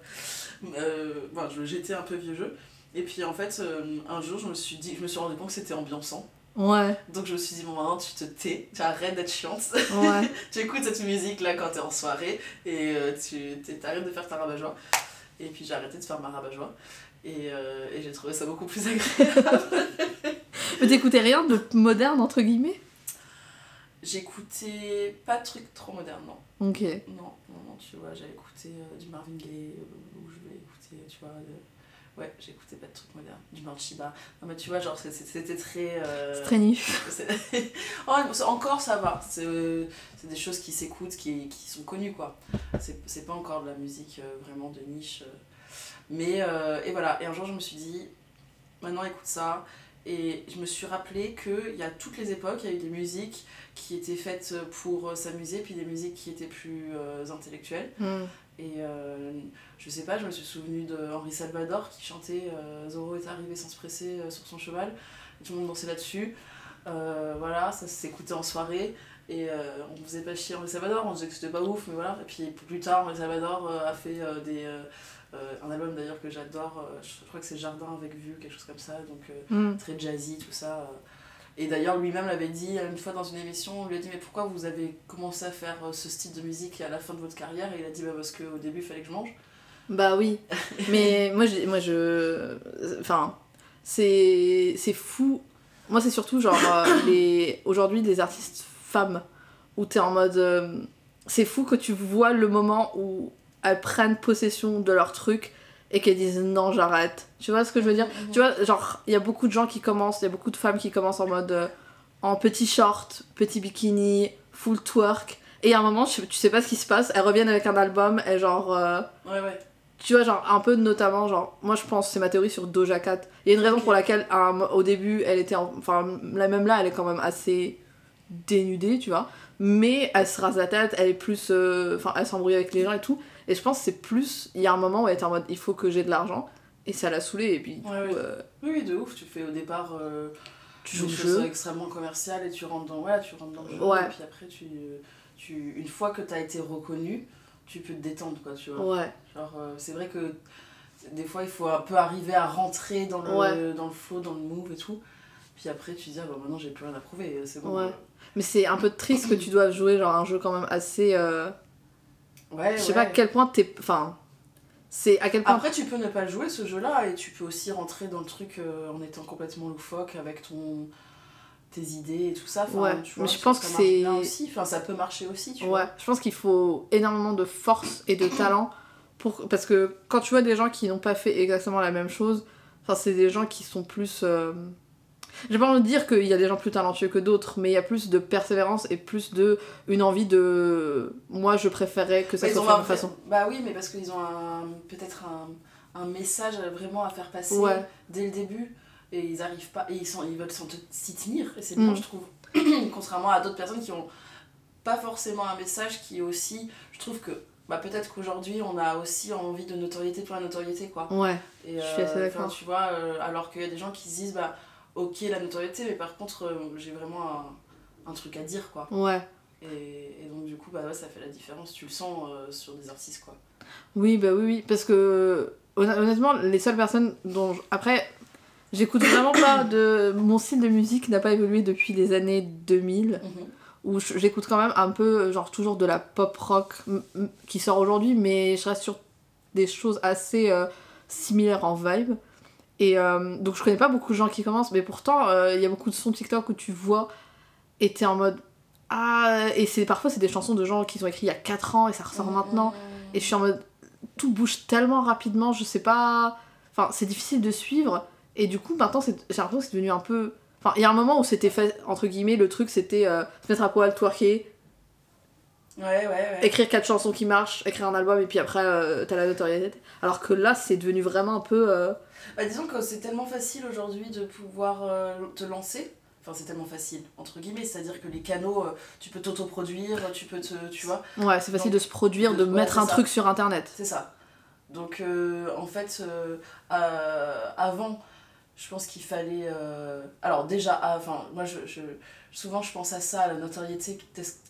euh, bon, je- j'étais un peu vieux jeu. Et puis en fait, euh, un jour, je me suis dit, je me suis rendu compte que c'était ambiançant. Ouais. Donc je me suis dit, bon, maintenant tu te tais, tu arrêtes d'être chiante. Ouais. tu écoutes cette musique là quand t'es en soirée et euh, tu t'es- t'arrêtes de faire ta rabat-joie. Et puis j'ai arrêté de faire ma rabat-joie. Et, euh, et j'ai trouvé ça beaucoup plus agréable. Mais t'écoutais rien de moderne entre guillemets? J'écoutais pas de trucs trop modernes, non. Ok. Non, non, non, tu vois, j'avais écouté du Marvin Gaye, ou je vais écouter, tu vois, de- ouais, j'écoutais pas de trucs modernes, du Manchiba. Non, mais tu vois, genre, c'était très. euh, C'est très Oh, encore ça va, c'est euh, c'est des choses qui s'écoutent, qui, qui sont connues, quoi. C'est pas encore de la musique euh, vraiment de niche. euh. Mais, et voilà, et un jour je me suis dit, maintenant écoute ça. Et je me suis rappelé qu'il y a toutes les époques, il y a eu des musiques qui étaient faites pour s'amuser, puis des musiques qui étaient plus euh, intellectuelles. Hmm. Et euh, je sais pas, je me suis souvenu de Henri Salvador qui chantait euh, Zorro est arrivé sans se presser euh, sur son cheval. Et tout le monde dansait là-dessus. Euh, voilà, ça s'écoutait en soirée. Et on faisait pas chier Henri Salvador, on disait que c'était pas ouf, mais voilà. Et puis plus tard, Henri Salvador a fait des, un album d'ailleurs que j'adore, je crois que c'est Jardin avec vue, quelque chose comme ça. Donc Hmm. très jazzy, tout ça. Et d'ailleurs, lui-même l'avait dit une fois dans une émission, on lui a dit Mais pourquoi vous avez commencé à faire euh, ce style de musique à la fin de votre carrière? Et il a dit Bah, parce qu'au début, il fallait que je mange. Bah oui. Mais moi, je, moi, je. Enfin, c'est c'est fou. Moi, c'est surtout genre euh, les aujourd'hui des artistes femmes où t'es en mode. euh, c'est fou que tu vois le moment où elles prennent possession de leur truc et qu'elles disent non, j'arrête. Tu vois ce que je veux dire? Tu vois, genre, il y a beaucoup de gens qui commencent, il y a beaucoup de femmes qui commencent en mode. euh, en petit short, petit bikini, full twerk. Et à un moment, tu, tu sais pas ce qui se passe, elles reviennent avec un album et genre. euh, Ouais, ouais. tu vois, genre, un peu notamment, genre, moi je pense, c'est ma théorie sur Doja Cat. Il y a une raison pour laquelle, un au début, elle était. en- Enfin, la même là, elle est quand même assez dénudée, tu vois. Mais elle se rase la tête, elle est plus. euh, Enfin, elle s'embrouille avec les gens et tout. Et je pense que c'est plus. Il y a un moment où elle était en mode, il faut que j'ai de l'argent. Et ça l'a saoulée, et puis, du Ouais, coup, ouais. euh, Oui, oui, de ouf. Tu fais au départ euh, tu joues jeu. extrêmement commerciales et tu rentres dans, ouais, tu rentres dans le jeu. Ouais. Et puis après, tu, tu, une fois que tu as été reconnu, tu peux te détendre, quoi, tu vois. Ouais, Genre, euh, c'est vrai que des fois, il faut un peu arriver à rentrer dans le, Ouais. dans le flow, dans le move et tout. Puis après, tu te dis, ah, bah, maintenant, j'ai plus rien à prouver, c'est bon. Ouais. mais c'est un peu triste que tu dois jouer, genre, un jeu quand même assez. euh, Ouais, Je sais ouais. pas à quel point t'es. Enfin. C'est à quel point. Après, tu peux ne pas jouer ce jeu-là et tu peux aussi rentrer dans le truc euh, en étant complètement loufoque avec ton tes idées et tout ça. Enfin, Ouais, tu vois, mais je pense que c'est- bien aussi. Enfin, ça peut marcher aussi, tu Ouais, vois. je pense qu'il faut énormément de force et de talent pour parce que quand tu vois des gens qui n'ont pas fait exactement la même chose, enfin c'est des gens qui sont plus euh, j'ai pas envie de dire qu'il y a des gens plus talentueux que d'autres, mais il y a plus de persévérance et plus de une envie de moi je préférais que ça soit fait de façon. Bah oui, mais parce qu'ils ont peut-être un, un message vraiment à faire passer Ouais. dès le début et ils arrivent pas et ils, sont, ils veulent s'y tenir et c'est Mm. bien, je trouve. Contrairement à d'autres personnes qui ont pas forcément un message qui est aussi. Je trouve que bah, peut-être qu'aujourd'hui on a aussi envie de notoriété pour la notoriété quoi. Ouais. Et, Je suis assez enfin, d'accord. Tu vois, euh, alors qu'il y a des gens qui se disent, bah, ok, la notoriété, mais par contre, euh, j'ai vraiment un, un truc à dire, quoi. Ouais. Et, et donc, du coup, bah, ouais, ça fait la différence. Tu le sens euh, sur des artistes, quoi. Oui, bah oui, oui, parce que honn- honnêtement, les seules personnes dont. je- Après, j'écoute vraiment pas de. Mon style de musique n'a pas évolué depuis les années 2000, où je- j'écoute quand même un peu, genre, toujours de la pop rock qui sort aujourd'hui, mais je reste sur des choses assez euh, similaires en vibe. Et euh, donc, je connais pas beaucoup de gens qui commencent, mais pourtant, euh, il y a beaucoup de sons TikTok où tu vois et t'es en mode. Ah, et c'est parfois c'est des chansons de gens qui sont écrits il y a 4 ans et ça ressort maintenant. Et je suis en mode. Tout bouge tellement rapidement, je sais pas. Enfin, c'est difficile de suivre. Et du coup, maintenant, j'ai l'impression que c'est devenu un peu. Enfin, il y a un moment où c'était fait, entre guillemets, le truc c'était euh, se mettre à poil, twerker, Ouais, ouais, ouais. écrire quatre chansons qui marchent, écrire un album et puis après euh, t'as la notoriété. Alors que là, c'est devenu vraiment un peu. euh, Bah, disons que c'est tellement facile aujourd'hui de pouvoir euh, te lancer. Enfin, c'est tellement facile, entre guillemets. C'est-à-dire que les canaux, tu peux t'autoproduire, tu peux te. Tu vois Ouais, c'est facile Donc, de se produire, de mettre un ça. truc sur internet. C'est ça. Donc, en fait, avant, je pense qu'il fallait. Alors, déjà, ah, enfin, moi, je, je- souvent, je pense à ça, la notoriété,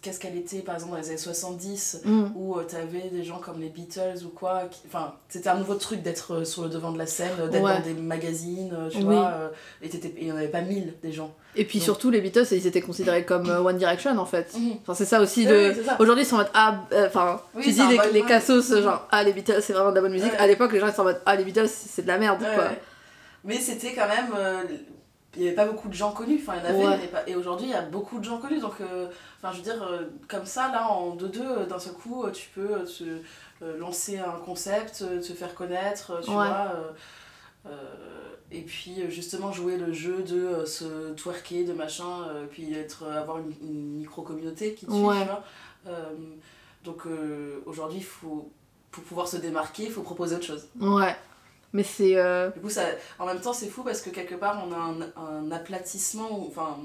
qu'est-ce qu'elle était, par exemple, dans les années 70, Mm. où tu t'avais des gens comme les Beatles ou quoi. qui- Enfin, c'était un nouveau truc d'être euh, sur le devant de la scène, euh, d'être Ouais. dans des magazines, euh, tu Oui. vois. euh, et il n'y en avait pas mille, des gens. Et puis Donc- surtout, les Beatles, ils étaient considérés comme euh, One Direction en fait. Mhm. Enfin, c'est ça aussi de. oui. Aujourd'hui, ils sont en mode ah. euh, Enfin, Oui, tu dis les, les cassos, genre ah, les Beatles, c'est vraiment de la bonne musique. Ouais. À l'époque, les gens ils sont en mode ah, les Beatles, c'est de la merde Ouais, quoi. Mais c'était quand même. Il n'y avait pas beaucoup de gens connus. Enfin, il y en avait, Ouais. mais pas- et aujourd'hui, il y a beaucoup de gens connus. Donc, euh, enfin, je veux dire, euh, comme ça, là, en 2-2, euh, d'un seul coup, tu peux te, euh, lancer un concept, te faire connaître, tu Ouais. vois. et puis, justement, jouer le jeu de se twerker, de machin, euh, puis être, avoir une, une micro-communauté qui te suit, Ouais. tu vois. Donc, aujourd'hui, faut, pour pouvoir se démarquer, il faut proposer autre chose. Ouais. Mais c'est. euh, Du coup, ça, en même temps, c'est fou parce que quelque part, on a un, un aplatissement où, enfin,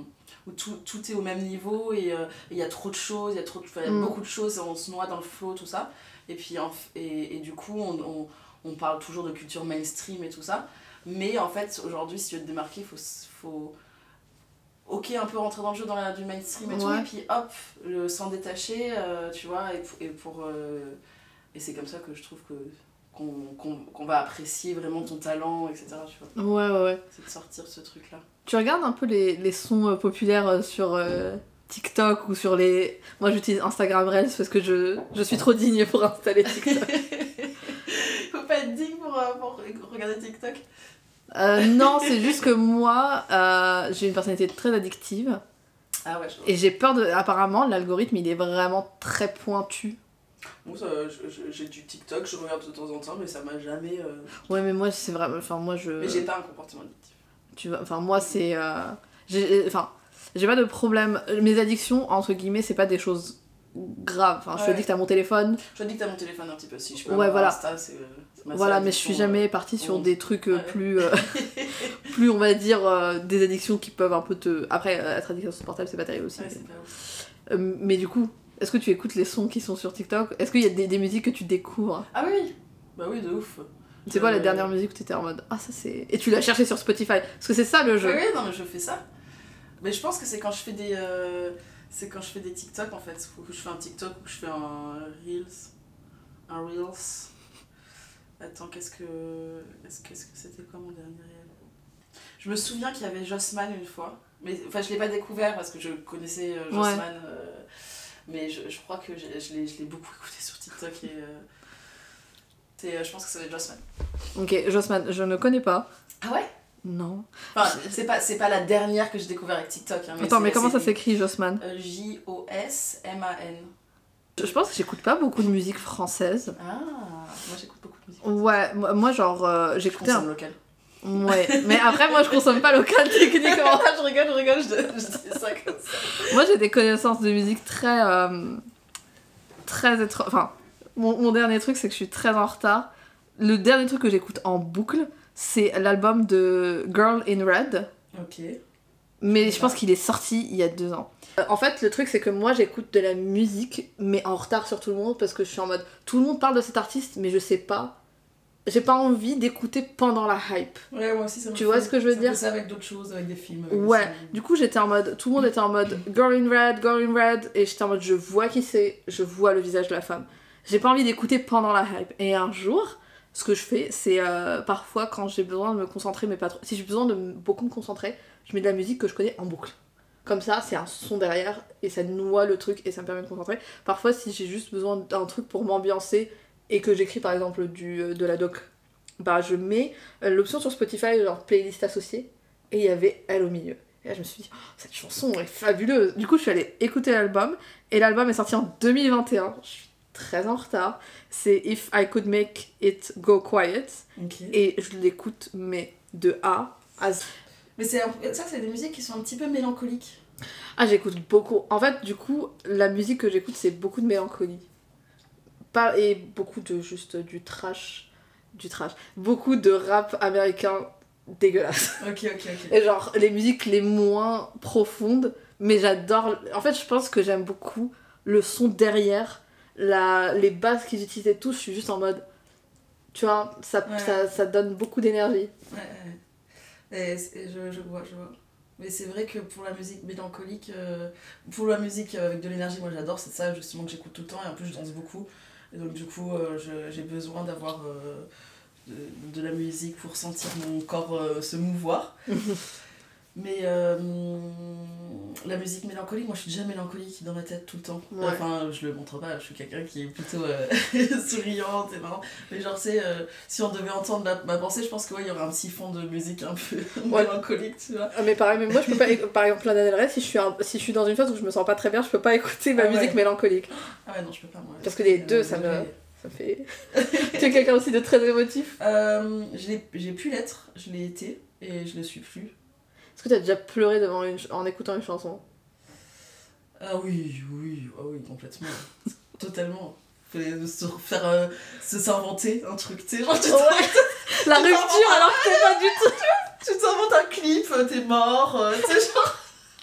où tout, tout est au même niveau et euh, il y a trop de choses, il y a, trop de- enfin, il y a Mm. beaucoup de choses et on se noie dans le flow, tout ça. Et, puis, en et, et du coup, on, on, on parle toujours de culture mainstream et tout ça. Mais en fait, aujourd'hui, si tu veux te démarquer, il faut, faut. Ok, un peu rentrer dans le jeu dans la, du mainstream et tout, et puis hop, le- s'en détacher, euh, tu vois, et, pour- et pour. et c'est comme ça que je trouve que qu'on va apprécier vraiment ton talent, etc. Tu vois. Ouais, ouais, ouais. C'est de sortir ce truc-là. Tu regardes un peu les, les sons euh, populaires euh, sur euh, TikTok ou sur les. Moi j'utilise Instagram Reels parce que je, je suis trop digne pour installer TikTok. Faut pas être digne pour, euh, pour regarder TikTok. Non, c'est juste que moi j'ai une personnalité très addictive Ah ouais, je vois. et j'ai peur de. Apparemment, l'algorithme il est vraiment très pointu. Moi, ça, je- je- j'ai du TikTok, je regarde de temps en temps, mais ça m'a jamais. euh, Ouais, mais moi c'est vraiment. Enfin, moi je. Mais j'ai pas un comportement addictif. Tu vois, enfin moi c'est euh, j'ai enfin j'ai pas de problème mes addictions entre guillemets c'est pas des choses graves enfin je te Ouais. dis que t'as mon téléphone Je te dis que t'as mon téléphone un petit peu. Si je peux Ouais, voilà. Insta, euh, voilà mais je suis jamais partie sur on- des trucs euh, Ouais. plus euh, plus on va dire euh, des addictions qui peuvent un peu te après euh, être addict sur ce portable c'est pas terrible aussi euh, Ouais, mais... c'est pas ouf. Euh, mais du coup est-ce que tu écoutes les sons qui sont sur TikTok? Est-ce qu'il y a des, des musiques que tu découvres? Ah oui. Bah oui, de ouf. c'est quoi la Euh, dernière musique où t'étais en mode ah ça c'est et tu l'as cherché sur Spotify? Parce que c'est ça le jeu Oui, oui, non, mais je fais ça. Mais je pense que c'est quand je fais des. euh, C'est quand je fais des TikTok en fait. Faut que je fais un TikTok ou que je fais un Reels. Un Reels. Attends, qu'est-ce que. Est-ce qu'est-ce que c'était quoi mon dernier réel Je me souviens qu'il y avait Jossman une fois. Mais enfin, je l'ai pas découvert parce que je connaissais euh, Ouais. Jossman. euh, mais je, je crois que je l'ai je l'ai beaucoup écouté sur TikTok et. euh, euh, je pense que ça va être Jossman. ok Jossman je ne connais pas Ah ouais? Non Enfin, c'est pas, c'est pas la dernière que j'ai découvert avec TikTok. hein, attends mais comment ça s'écrit Jossman? Euh, J-O-S-M-A-N. Je pense que j'écoute pas beaucoup de musique française. Ah, moi j'écoute beaucoup de musique. Ouais, moi genre euh, j'écoutais un... local. Ouais, mais après moi je consomme pas local techniquement. je rigole, je rigole, je, je dis ça comme ça. moi j'ai des connaissances de musique très... euh, très étranges. Enfin, mon, mon dernier truc c'est que je suis très en retard. Le dernier truc que j'écoute en boucle, c'est l'album de Girl in Red. Ok. Mais je pense qu'il est sorti il y a deux ans. Euh, En fait, le truc, c'est que moi, j'écoute de la musique, mais en retard sur tout le monde, parce que je suis en mode... Tout le monde parle de cet artiste, mais je sais pas. J'ai pas envie d'écouter pendant la hype. Ouais, moi aussi ça me Tu fait- vois ce que je veux ça dire ça avec d'autres choses, avec des films. avec Ouais, des du coup, j'étais en mode... Tout le monde était en mode Girl in Red, Girl in Red, et j'étais en mode, je vois qui c'est, je vois le visage de la femme. J'ai pas envie d'écouter pendant la hype. Et un jour, ce que je fais, c'est euh, parfois quand j'ai besoin de me concentrer, mais pas trop... Si j'ai besoin de beaucoup me concentrer, je mets de la musique que je connais en boucle. Comme ça, c'est un son derrière et ça noie le truc et ça me permet de me concentrer. Parfois, si j'ai juste besoin d'un truc pour m'ambiancer et que j'écris par exemple du, euh, de la doc, bah je mets euh, l'option sur Spotify, genre playlist associée, et il y avait elle au milieu. Et là, je me suis dit, Oh, cette chanson est fabuleuse. Du coup, je suis allée écouter l'album et l'album est sorti en 2021. Je suis très en retard. C'est If I Could Make It Go Quiet et je l'écoute, mais de A à Z. Mais c'est ça, c'est des musiques qui sont un petit peu mélancoliques. Ah, j'écoute beaucoup. En fait, du coup, la musique que j'écoute, c'est beaucoup de mélancolie. Pas, et beaucoup de juste du trash. Du trash. Beaucoup de rap américain dégueulasse. Ok, ok, ok. Et genre, les musiques les moins profondes. Mais j'adore. En fait, je pense que j'aime beaucoup le son derrière. La... Les basses qu'ils utilisaient tous, je suis juste en mode. Tu vois, ça, Ouais. ça, ça donne beaucoup d'énergie. Ouais, ouais. Et je, je vois, je vois. Mais c'est vrai que pour la musique mélancolique, euh, pour la musique avec de l'énergie, moi j'adore, c'est ça justement que j'écoute tout le temps et en plus je danse beaucoup. Donc du coup, euh, j'ai besoin d'avoir euh, de, de la musique pour sentir mon corps euh, se mouvoir. Mais euh, la musique mélancolique, moi je suis déjà mélancolique dans ma tête tout le temps. Ouais. Enfin, je le montre pas, je suis quelqu'un qui est plutôt euh, souriante et marrant. Mais genre, c'est euh, si on devait entendre ma, ma pensée, je pense qu'il ouais, y aurait un petit fond de musique un peu Ouais. mélancolique, tu vois. Ah, mais pareil, mais moi je peux pas. Par exemple, Lana Del Rey, si je, suis un- si je suis dans une phase où je me sens pas très bien, je peux pas écouter ma Ah musique mélancolique. Ah ouais, non, je peux pas moi. Parce que les deux, ça me-. Ça fait. tu es quelqu'un aussi de très émotif? J'ai pu l'être, je l'ai été et je le suis plus. Est-ce que t'as déjà pleuré devant une en écoutant une chanson? Ah oui, oui, ah oui, complètement. Totalement. Fallait se faire euh, se s'inventer un truc, tu sais, genre tu Ouais. La rupture alors que t'es pas du tout tu t'inventes un clip, euh, t'es mort, euh, tu sais, genre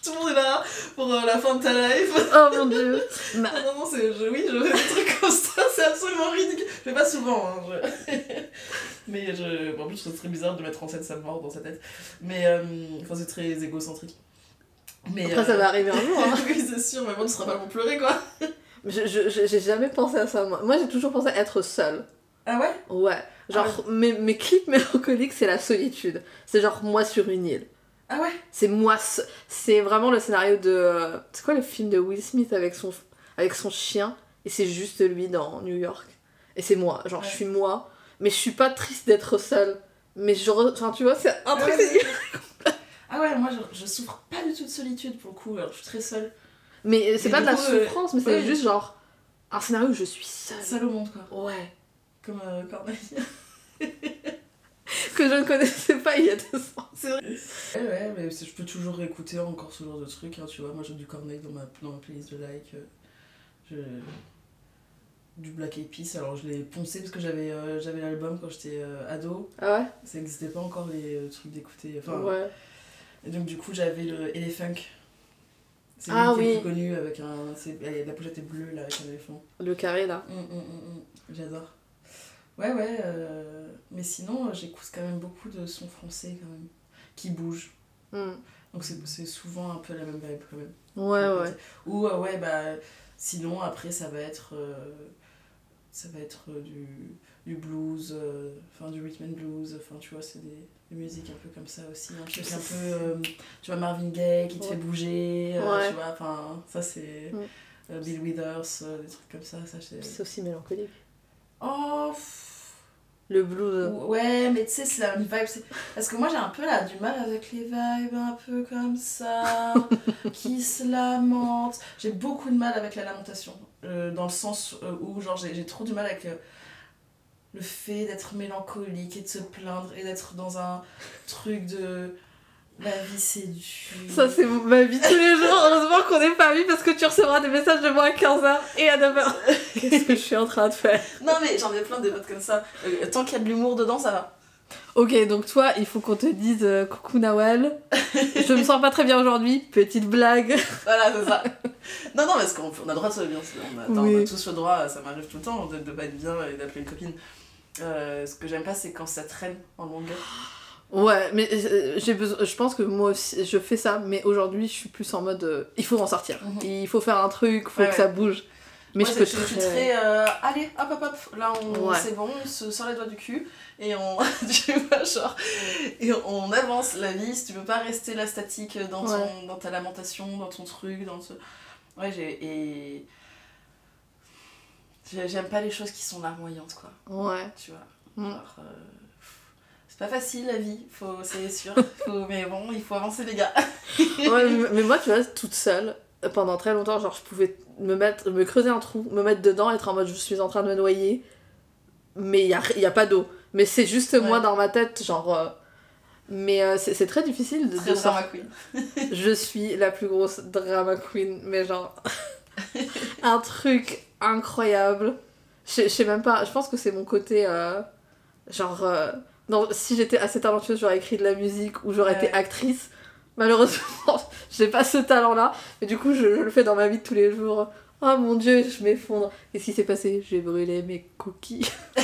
tout le monde est là pour euh, la fin de ta life. Oh mon dieu Ma- Ah non, non, c'est, je, oui, je fais des trucs comme ça, c'est absolument ridicule. Je fais pas souvent, hein, je- mais je, en plus, c'est très bizarre de mettre en scène sa mort dans sa tête. Mais, euh, enfin, c'est très égocentrique. Mais, Après, ça euh, va arriver un jour. Hein. oui, c'est sûr, mais bon, tu seras pas pour pleurer, quoi. Je- je- J'ai jamais pensé à ça, moi. Moi, j'ai toujours pensé à être seule. Ah ouais? Ouais. Genre, mes, mes clips mélancoliques, c'est la solitude. C'est genre moi sur une île. Ah ouais C'est moi. C'est vraiment le scénario de. euh, C'est quoi le film de Will Smith avec son, avec son chien Et c'est juste lui dans New York. Et c'est moi. Genre, je suis moi. Mais je suis pas triste d'être seule. Mais je. re- Enfin, tu vois, c'est un truc. Ouais, Ah ouais, moi, je, je souffre pas du tout de solitude, pour le coup, alors je suis très seule. Mais c'est pas de la coup, euh, souffrance, mais c'est ouais. juste genre. Un scénario où je suis seule. Seule au monde, quoi. Ouais. Comme euh, Corneille. Que je ne connaissais pas il y a deux ans. C'est vrai. Ouais, ouais, mais je peux toujours écouter encore ce genre de truc, hein, tu vois. Moi, j'ai du Corneille dans ma, dans ma playlist de like. euh, je... Du Black Eyed alors je l'ai poncé parce que j'avais euh, j'avais l'album quand j'étais euh, ado. Ah ouais? Ça n'existait pas encore les trucs d'écouter. Enfin, Ouais. Et donc, du coup, j'avais le Elephunk. C'est Ah lui qui est oui. plus connu avec un. La pochette est bleue là avec un éléphant. Le carré là. Hum, hum, hum. J'adore. Ouais, ouais. euh, Mais sinon, euh, j'écoute quand même beaucoup de sons français quand même. Qui bougent. Hmm. Donc c'est souvent un peu la même vibe quand même. Ouais, ouais. Ou euh, ouais, bah sinon après ça va être. euh, ça va être du, du blues, enfin du rhythm and blues, enfin tu vois, c'est des, des musiques un peu comme ça aussi. Truc un peu. tu vois, Marvin Gaye qui te Ouais. fait bouger, Ouais. tu vois, enfin ça c'est. Mm. euh, Bill Withers, des trucs comme ça, ça. C'est aussi mélancolique. Oh! pff, Le blues. Ouais, mais tu sais, c'est la même vibe. Parce que moi, j'ai un peu là, du mal avec les vibes un peu comme ça, qui se lamentent. J'ai beaucoup de mal avec la lamentation. euh, dans le sens euh, où, genre, j'ai j'ai trop du mal avec euh, le fait d'être mélancolique et de se plaindre et d'être dans un truc de. La vie, c'est dur. Ça, c'est ma vie tous les jours. Heureusement qu'on n'est pas vu parce que tu recevras des messages de moi à 15h et à 9h. Qu'est-ce que je suis en train de faire? Non, mais j'en ai plein des potes comme ça. Euh, tant qu'il y a de l'humour dedans, ça va. Ok, donc toi, il faut qu'on te dise euh, coucou Nawel. Je me sens pas très bien aujourd'hui. Petite blague. Voilà, c'est ça. non, non, parce qu'on on a le droit de se bien. On a, attends, Oui. on a tous le droit, ça m'arrive tout le temps, de, de pas être bien et d'appeler une copine. Euh, ce que j'aime pas, c'est quand ça traîne en longueur. Ouais, mais euh, j'ai besoin. Je pense que moi aussi, je fais ça, mais aujourd'hui, je suis plus en mode. euh, il faut en sortir. Mhm. Il faut faire un truc, faut Ouais, que ouais. ça bouge. Mais Moi, je peux très- très. euh, allez, hop, hop, hop, là, on, Ouais. c'est bon, on se sort les doigts du cul et on. tu vois, genre. Et on avance la vie, si tu veux pas rester là statique dans, ton, Ouais. dans ta lamentation, dans ton truc, dans ce. Ouais, j'ai. Et. j'ai- J'aime pas les choses qui sont larmoyantes, quoi. Ouais. tu vois. Mm. Genre, euh, c'est pas facile la vie, faut, c'est sûr. Faut, mais bon, il faut avancer les gars. Ouais, mais, mais moi, tu vois, toute seule, pendant très longtemps, genre, je pouvais me mettre, me creuser un trou, me mettre dedans, être en mode je suis en train de me noyer, mais il y a, y a pas d'eau. Mais c'est juste moi dans ma tête, genre. euh, Mais euh, c'est c'est très difficile de, Très de sortir. drama queen. Je suis la plus grosse drama queen, mais genre. un truc incroyable. Je je sais même pas, je pense que c'est mon côté. euh, genre. Non, si j'étais assez talentueuse, j'aurais écrit de la musique ou j'aurais Ouais. été actrice. Malheureusement, j'ai pas ce talent-là. Mais du coup, je, je le fais dans ma vie de tous les jours. Oh mon dieu, je m'effondre. Qu'est-ce qui s'est passé? J'ai brûlé mes cookies.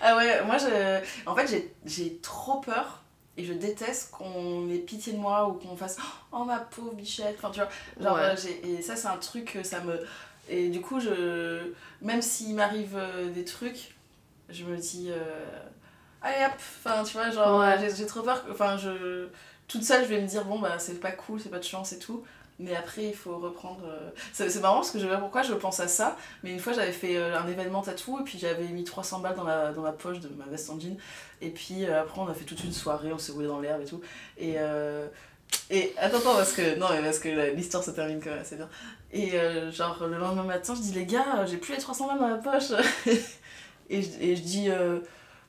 Ah ouais, moi je. En fait, j'ai- trop peur et je déteste qu'on ait pitié de moi ou qu'on fasse Oh ma pauvre bichette. Enfin, tu vois, genre, Ouais. euh, j'ai- et ça, c'est un truc que ça me. Et du coup, je. Même s'il m'arrive euh, des trucs, je me dis. euh, allez hop, enfin tu vois, genre Ouais. j'ai- trop peur, que- enfin je. Toute seule, je vais me dire, bon bah c'est pas cool, c'est pas de chance et tout. Mais après, il faut reprendre. euh, C'est c'est marrant parce que je sais pas pourquoi je pense à ça. Mais une fois, j'avais fait euh, un événement tatou et puis j'avais mis 300 balles dans la, dans la poche de ma veste en jean. Et puis après, on a fait toute une soirée, on s'est roulé dans l'herbe et tout. Et. euh, Et attends, attends, parce que. Non, mais parce que l'histoire se termine quand même assez bien. Et euh, genre, le lendemain matin, je dis, les gars, j'ai plus les 300 balles dans la poche. et, je, et je dis. euh,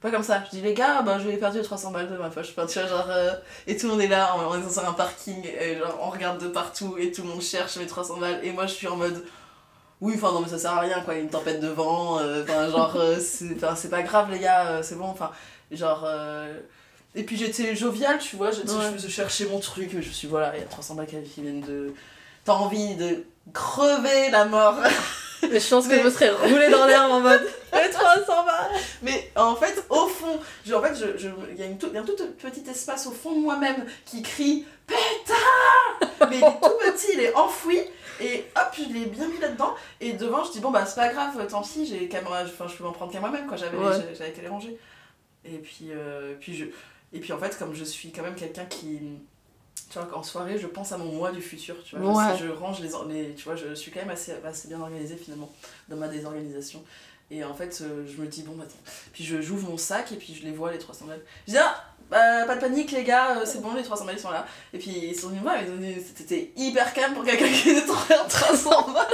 pas comme ça, je dis les gars, bah, je vais perdu les 300 balles de ma poche. Enfin, tu vois, genre, euh, et tout le monde est là, on, on est sur un parking, et genre, on regarde de partout, et tout le monde cherche mes 300 balles, et moi je suis en mode, oui, enfin, non, mais ça sert à rien, quoi, il y a une tempête de vent, euh, enfin, genre, euh, c'est pas grave, les gars, euh, c'est bon, enfin, genre. euh, Et puis j'étais joviale, tu vois, j'étais- Ouais. je cherchais mon truc, je suis, voilà, il y a 300 balles qui viennent de. T'as envie de crever la mort. Mais je pense que Mais- je me serais roulée dans l'herbe en mode. Les 300 balles Mais en fait, au fond, je, en fait, je, je- il y a une tout, il y a un tout petit espace au fond de moi-même qui crie Putain Mais il est tout petit, il est enfoui. Et hop, je l'ai bien mis là-dedans. Et devant, je dis Bon, bah, c'est pas grave, tant pis, j'ai me- enfin, je peux m'en prendre qu'à moi-même, quoi. J'avais Ouais. j'avais- j'avais qu'à les ranger. Et puis, euh, puis je, et puis, en fait, comme je suis quand même quelqu'un qui. Tu vois, en soirée, je pense à mon moi du futur. Tu vois, Ouais. je, je range les, les. Tu vois, je suis quand même assez, assez bien organisée finalement dans ma désorganisation. Et en fait, euh, je me dis, bon, bah, attends. Puis je j'ouvre mon sac et puis je les vois, les 300 balles. Je dis, ah, bah, pas de panique, les gars, euh, c'est bon, les 300 balles sont là. Et puis ils sont venus me ont dit, c'était hyper calme pour quelqu'un qui était 300 balles.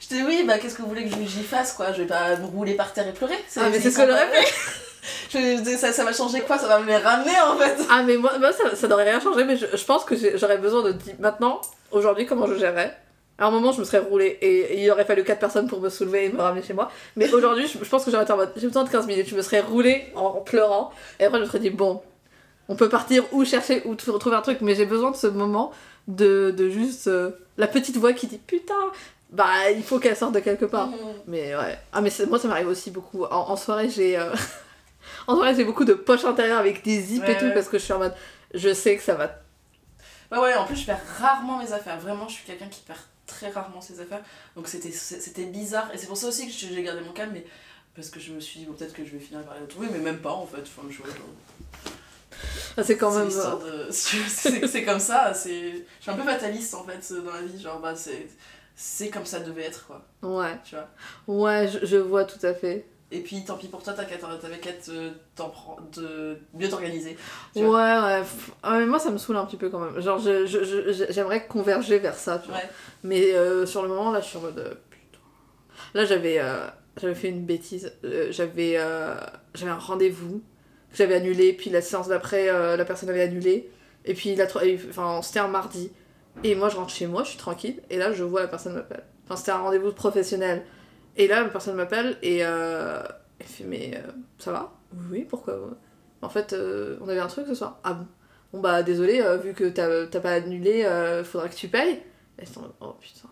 Je dis, oui, bah, qu'est-ce que vous voulez que j'y fasse, quoi? Je vais pas me rouler par terre et pleurer. Ah, mais c'est ce que j'aurais fait Je me ça, ça va changer quoi? Ça va me les ramener en fait. Ah, mais moi, moi ça, ça n'aurait rien changé, mais je, je pense que j'aurais besoin de. di- Maintenant, aujourd'hui, comment je gérerais? À un moment, je me serais roulée et, et il aurait fallu 4 personnes pour me soulever et me ramener chez moi. Mais aujourd'hui, je, je pense que j'aurais été en mode j'ai besoin de 15 minutes. Je me serais roulée en, pleurant et après, je me serais dit bon, on peut partir ou chercher ou retrouver un truc, mais j'ai besoin de ce moment de, de juste euh, la petite voix qui dit putain, bah il faut qu'elle sorte de quelque part. Mais ouais. Ah, mais moi, ça m'arrive aussi beaucoup. En, en soirée, j'ai. euh, en soirée, j'ai beaucoup de poches intérieures avec des zips Ouais, et tout ouais. parce que je suis en mode. Je sais que ça va. Ouais, ouais, en plus, je perds rarement mes affaires. Vraiment, je suis quelqu'un qui perd très rarement ses affaires. Donc, c'était bizarre. Et c'est pour ça aussi que j'ai gardé mon calme. Mais parce que je me suis dit, bon, peut-être que je vais finir par les retrouver. Mais même pas, en fait. Enfin, je, Ah, c'est quand même. l'histoire de- C'est comme ça. c'est- Je suis un peu fataliste, en fait, dans la vie. Genre, bah, c'est c'est comme ça devait être, quoi. euh, Ouais. Tu vois. Ouais, je, je vois tout à fait. Et puis, tant pis pour toi, t'as qu'à t'en- t'avais qu'à te- t'en prendre- de mieux t'organiser. Ouais, ouais. mais moi, ça me saoule un petit peu quand même. Genre, je- je- je- j'aimerais converger vers ça, tu vois. Ouais. Mais euh, sur le moment, là, je suis en mode. euh, putain. Là, j'avais euh, j'avais fait une bêtise. Euh, j'avais euh, j'avais un rendez-vous que j'avais annulé, puis la séance d'après, euh, la personne avait annulé. Et puis, la enfin, c'était un mardi. Et moi, je rentre chez moi, je suis tranquille. Et là, je vois la personne m'appelle. Enfin, c'était un rendez-vous professionnel. Et là, la personne m'appelle et euh, elle fait Mais euh, ça va? Oui, pourquoi? En fait, euh, on avait un truc ce soir. Ah bon? Bon, bah, désolé, euh, vu que t'as t'as pas annulé, euh, faudra que tu payes. Et mode, oh putain.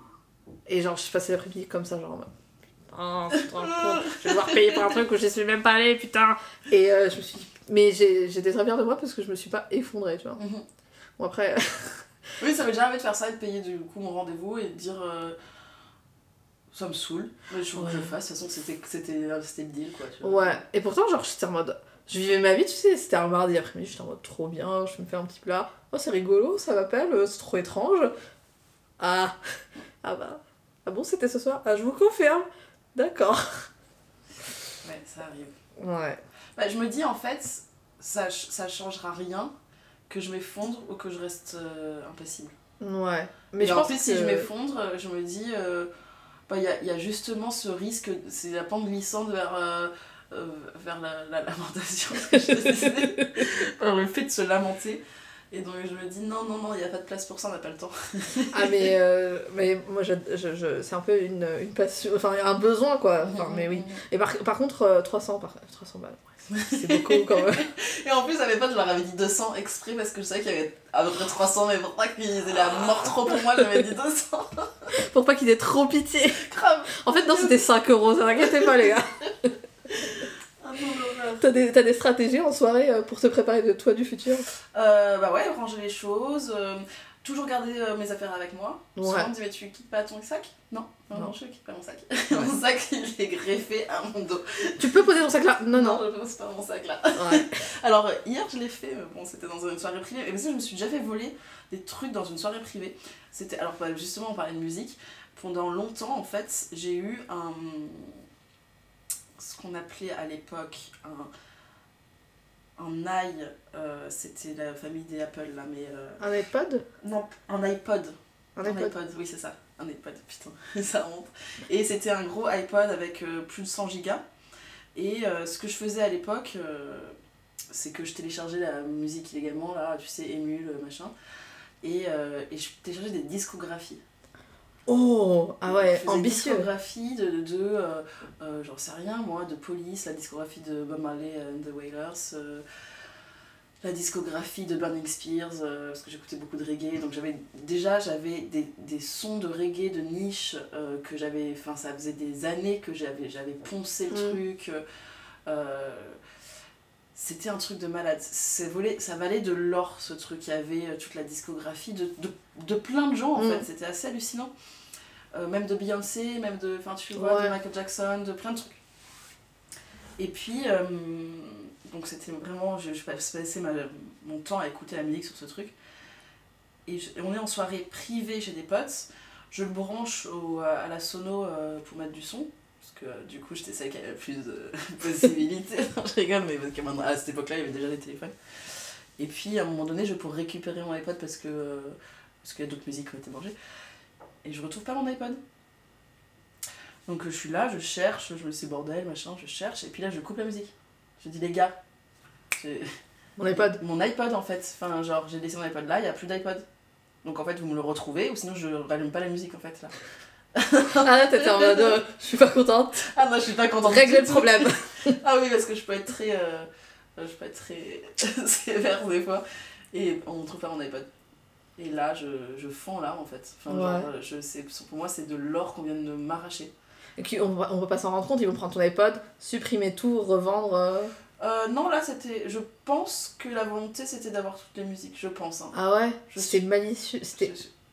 Et genre, je passais l'après-midi comme ça, genre Oh, compte, je vais devoir payer pour un truc où je suis même pas allée, putain. Et euh, je me suis dit, mais j'ai- j'étais très fière de moi parce que je me suis pas effondrée, tu vois. Mhm. Bon, après, Oui, ça m'est déjà arrivé de faire ça et de payer du coup mon rendez-vous et de dire euh, ça me saoule, mais je faut que je le fasse. De toute façon, c'était le deal quoi. Tu vois. ouais. Et pourtant, genre, j'étais en mode, je vivais ma vie, tu sais, c'était un mardi après-midi, j'étais en mode trop bien, je me fais un petit plat. Oh, c'est rigolo, ça m'appelle, euh, c'est trop étrange. Ah, ah bah, ah bon, c'était ce soir? Ah, je vous confirme. D'accord. Ouais, ça arrive. Ouais. Bah, je me dis en fait, ça, ça changera rien que je m'effondre ou que je reste euh, impassible. Ouais. Mais je en pense que... si je m'effondre, je me dis, euh, il y, y a justement ce risque, c'est la pente glissante vers, euh, euh, vers la, la lamentation, le fait de se lamenter. Et donc je me dis, non, non, non, il n'y a pas de place pour ça, on n'a pas le temps. Ah mais, euh, mais moi je, je, je- c'est un peu une, une passion, enfin un besoin quoi, enfin mais oui. Et par, par contre euh, 300, par, 300 balles, ouais, c'est beaucoup quand même. Et en plus, à potes, je leur avais dit 200 exprès parce que je savais qu'il y avait à peu près 300, mais pour pas qu'ils aient la mort trop pour moi, j'avais dit 200. Pour pas qu'ils aient trop pitié. Grave. En fait non c'était 5 euros, ça t'inquiète pas les gars. Ah non. T'as des, t'as des stratégies en soirée euh, pour te préparer de toi du futur? Euh, bah ouais, ranger les choses. euh, toujours garder euh, mes affaires avec moi. Souvent, on me dit, mais tu quittes pas ton sac? Non, non, Non. je quitte pas mon sac. mon sac, il est greffé à mon dos. Tu peux poser ton sac là? Non, non. je pose pas mon sac là. Ouais. Alors, hier, je l'ai fait, mais bon, c'était dans une soirée privée. Et parce que je me suis déjà fait voler des trucs dans une soirée privée. C'était, alors, bah, justement, on parlait de musique. Pendant longtemps, en fait, j'ai eu un. Ce qu'on appelait à l'époque un. Un i, euh, c'était la famille des Apple là, mais. euh, Un iPod? non, un iPod. Un Un iPod. iPod, oui, c'est ça. Un iPod, putain, ça remonte. Et c'était un gros iPod avec euh, plus de 100 gigas. Et euh, ce que je faisais à l'époque, c'est que je téléchargeais la musique illégalement, là, tu sais, émule, machin. Et, euh, et je téléchargeais des discographies. Oh Ah ouais, ambitieux. discographie de, de, de, euh, euh, j'en sais rien moi, de Police, la discographie de Bob Marley and the Wailers, euh, la discographie de Burning Spears, parce que j'écoutais beaucoup de reggae, donc j'avais déjà j'avais des, des sons de reggae de niche que j'avais, enfin ça faisait des années que j'avais j'avais poncé le Mm. truc. C'était un truc de malade. C'est volé, ça valait de l'or ce truc. Il y avait euh, toute la discographie de, de, de plein de gens en Mm. fait. C'était assez hallucinant. Euh, même de Beyoncé, même de, tu vois, de Ouais. Michael Jackson, de plein de trucs. Et puis, euh, donc c'était vraiment, je, je passais ma- mon temps à écouter la musique sur ce truc. Et, je- et on est en soirée privée chez des potes. Je le branche au, à la sono pour mettre du son. Parce que euh, du coup, j'étais celle qui avait le plus de possibilités. Non, je rigole, mais parce que maintenant, à cette époque-là, il y avait déjà des téléphones. Et puis, à un moment donné, je pour récupérer mon iPod parce que euh, parce qu'il y a d'autres musiques qui ont été mangées. Et je retrouve pas mon iPod. Donc je suis là, je cherche, je me dis bordel, machin, je cherche. Et puis là, je coupe la musique. Je dis, les gars, Mon iPod. mon iPod en fait, enfin genre j'ai laissé mon iPod là, il n'y a plus d'iPod. Donc en fait vous me le retrouvez ou sinon je rallume pas la musique en fait là. Ah là, t'étais en mode, euh, je suis pas contente. Ah non je suis pas contente. Régler du le problème. Ah oui parce que je peux être très, euh, je peux être très sévère des fois et on trouve pas mon iPod. Et là je, je fonds là en fait. Enfin Ouais. genre je sais, pour moi c'est de l'or qu'on vient de m'arracher. Et puis, on va, on va pas s'en rendre compte, ils vont prendre ton iPod, supprimer tout, revendre. euh. Euh, non là c'était, je pense que la volonté c'était d'avoir toutes les musiques, je pense. Hein. Ah ouais? C'était suis- malicieux. C'était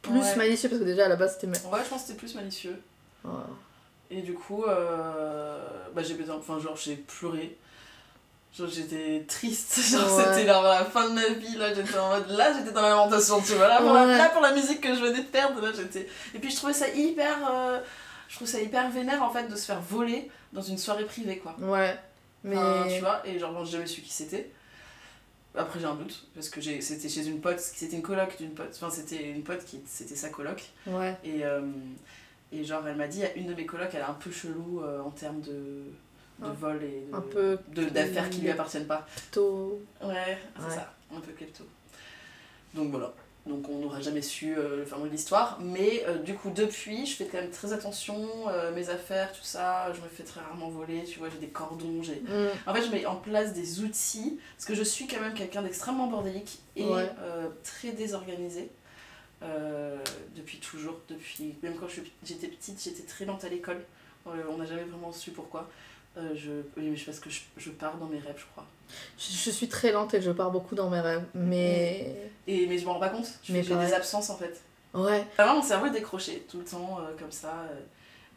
plus ouais. malicieux parce que déjà à la base c'était. Ouais je pense que c'était plus malicieux. Ouais. Et du coup, euh, bah, j'ai besoin, enfin, genre, j'ai pleuré. Genre, j'étais triste. Genre, Ouais. c'était la fin de ma vie. Là, j'étais en mode, là, j'étais dans la lamentation, tu vois. Là pour, la, Ouais. là, pour la musique que je venais de perdre, là, j'étais. Et puis, je trouvais ça hyper. euh, je trouve ça hyper vénère, en fait, de se faire voler dans une soirée privée, quoi. Ouais. Mais. Enfin, tu vois, et genre, j'ai jamais su qui c'était. Après, j'ai un doute, parce que j'ai- c'était chez une pote, c'était une coloc d'une pote. Enfin, c'était une pote qui. C'était sa coloc. Ouais. Et, euh, et genre, elle m'a dit, une de mes colocs, elle est un peu chelou euh, en termes de, de Un- vol et de- Un peu. de- d'affaires qui lui appartiennent pas. Tôt. Ouais, c'est Ouais. ça, un peu klepto. Donc voilà. Donc on n'aura jamais su euh, le fin mot de l'histoire. Mais euh, du coup, depuis, je fais quand même très attention, euh, mes affaires, tout ça. Je me fais très rarement voler, tu vois, j'ai des cordons, j'ai Mm. en fait, je mets en place des outils, parce que je suis quand même quelqu'un d'extrêmement bordélique et Ouais. très désorganisé. depuis toujours, depuis même quand j'étais petite, j'étais très lente à l'école. On n'a jamais vraiment su pourquoi. Euh, je, oui, mais je parce que je, je pars dans mes rêves, je crois. Je, je suis très lente et je pars beaucoup dans mes rêves. Mais. Et, mais je m'en rends pas compte. J'ai des absences en fait. Ouais. Vraiment, mon cerveau est décroché tout le temps, euh, comme ça. euh.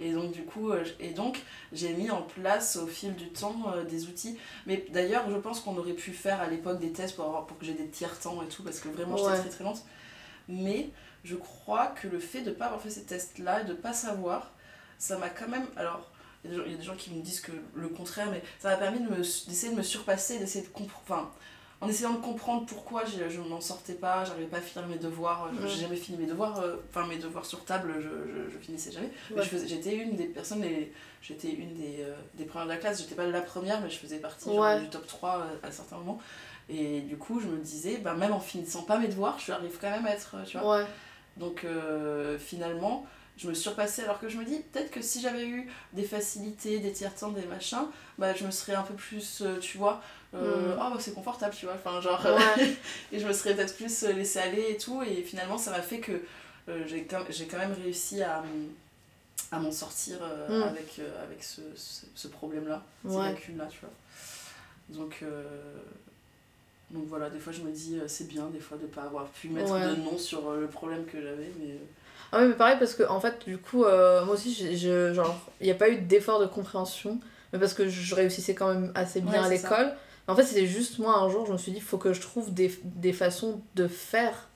Et donc, du coup, euh, et donc, j'ai mis en place au fil du temps euh, des outils. Mais d'ailleurs, je pense qu'on aurait pu faire à l'époque des tests pour, avoir, pour que j'ai des tiers temps et tout, parce que vraiment, j'étais Ouais. très très lente. Mais je crois que le fait de ne pas avoir fait ces tests-là, et de ne pas savoir, ça m'a quand même. Alors, il y, a des gens- il y a des gens qui me disent que le contraire, mais ça m'a permis d'essayer de me surpasser, d'essayer de comprendre. En essayant de comprendre pourquoi je, je m'en sortais pas, j'arrivais pas à finir mes devoirs, je- Mm. j'ai jamais fini mes devoirs, euh, enfin mes devoirs sur table, je, je, je finissais jamais. Ouais. j'étais une des personnes, j'étais une des, euh, des premières de la classe, j'étais pas la première, mais je faisais partie genre, Ouais. du top 3 euh, à certains moments. Et du coup, je me disais, bah, même en finissant pas mes devoirs, je arrive quand même à être, tu vois. Ouais. Donc euh, finalement, je me surpassais alors que je me dis peut-être que si j'avais eu des facilités, des tiers temps, des machins, bah je me serais un peu plus, euh, tu vois, euh, Mm. oh bah c'est confortable, tu vois, enfin genre, Ouais. et je me serais peut-être plus euh, laissé aller et tout, et finalement ça m'a fait que euh, j'ai quand, même réussi à, à m'en sortir euh, Mm. avec, avec ce, ce, ce problème-là, ces lacunes-là, tu vois. Donc, Donc voilà, des fois je me dis c'est bien, des fois de pas avoir pu mettre Ouais. de nom sur le problème que j'avais, mais. Ah ouais, mais pareil, parce que en fait, du coup, euh, moi aussi, j'ai- je, genre, il n'y a pas eu d'effort de compréhension, mais parce que je réussissais quand même assez bien Ouais, à l'école. En fait, c'était juste moi, un jour, je me suis dit, il faut que je trouve des, des façons de faire,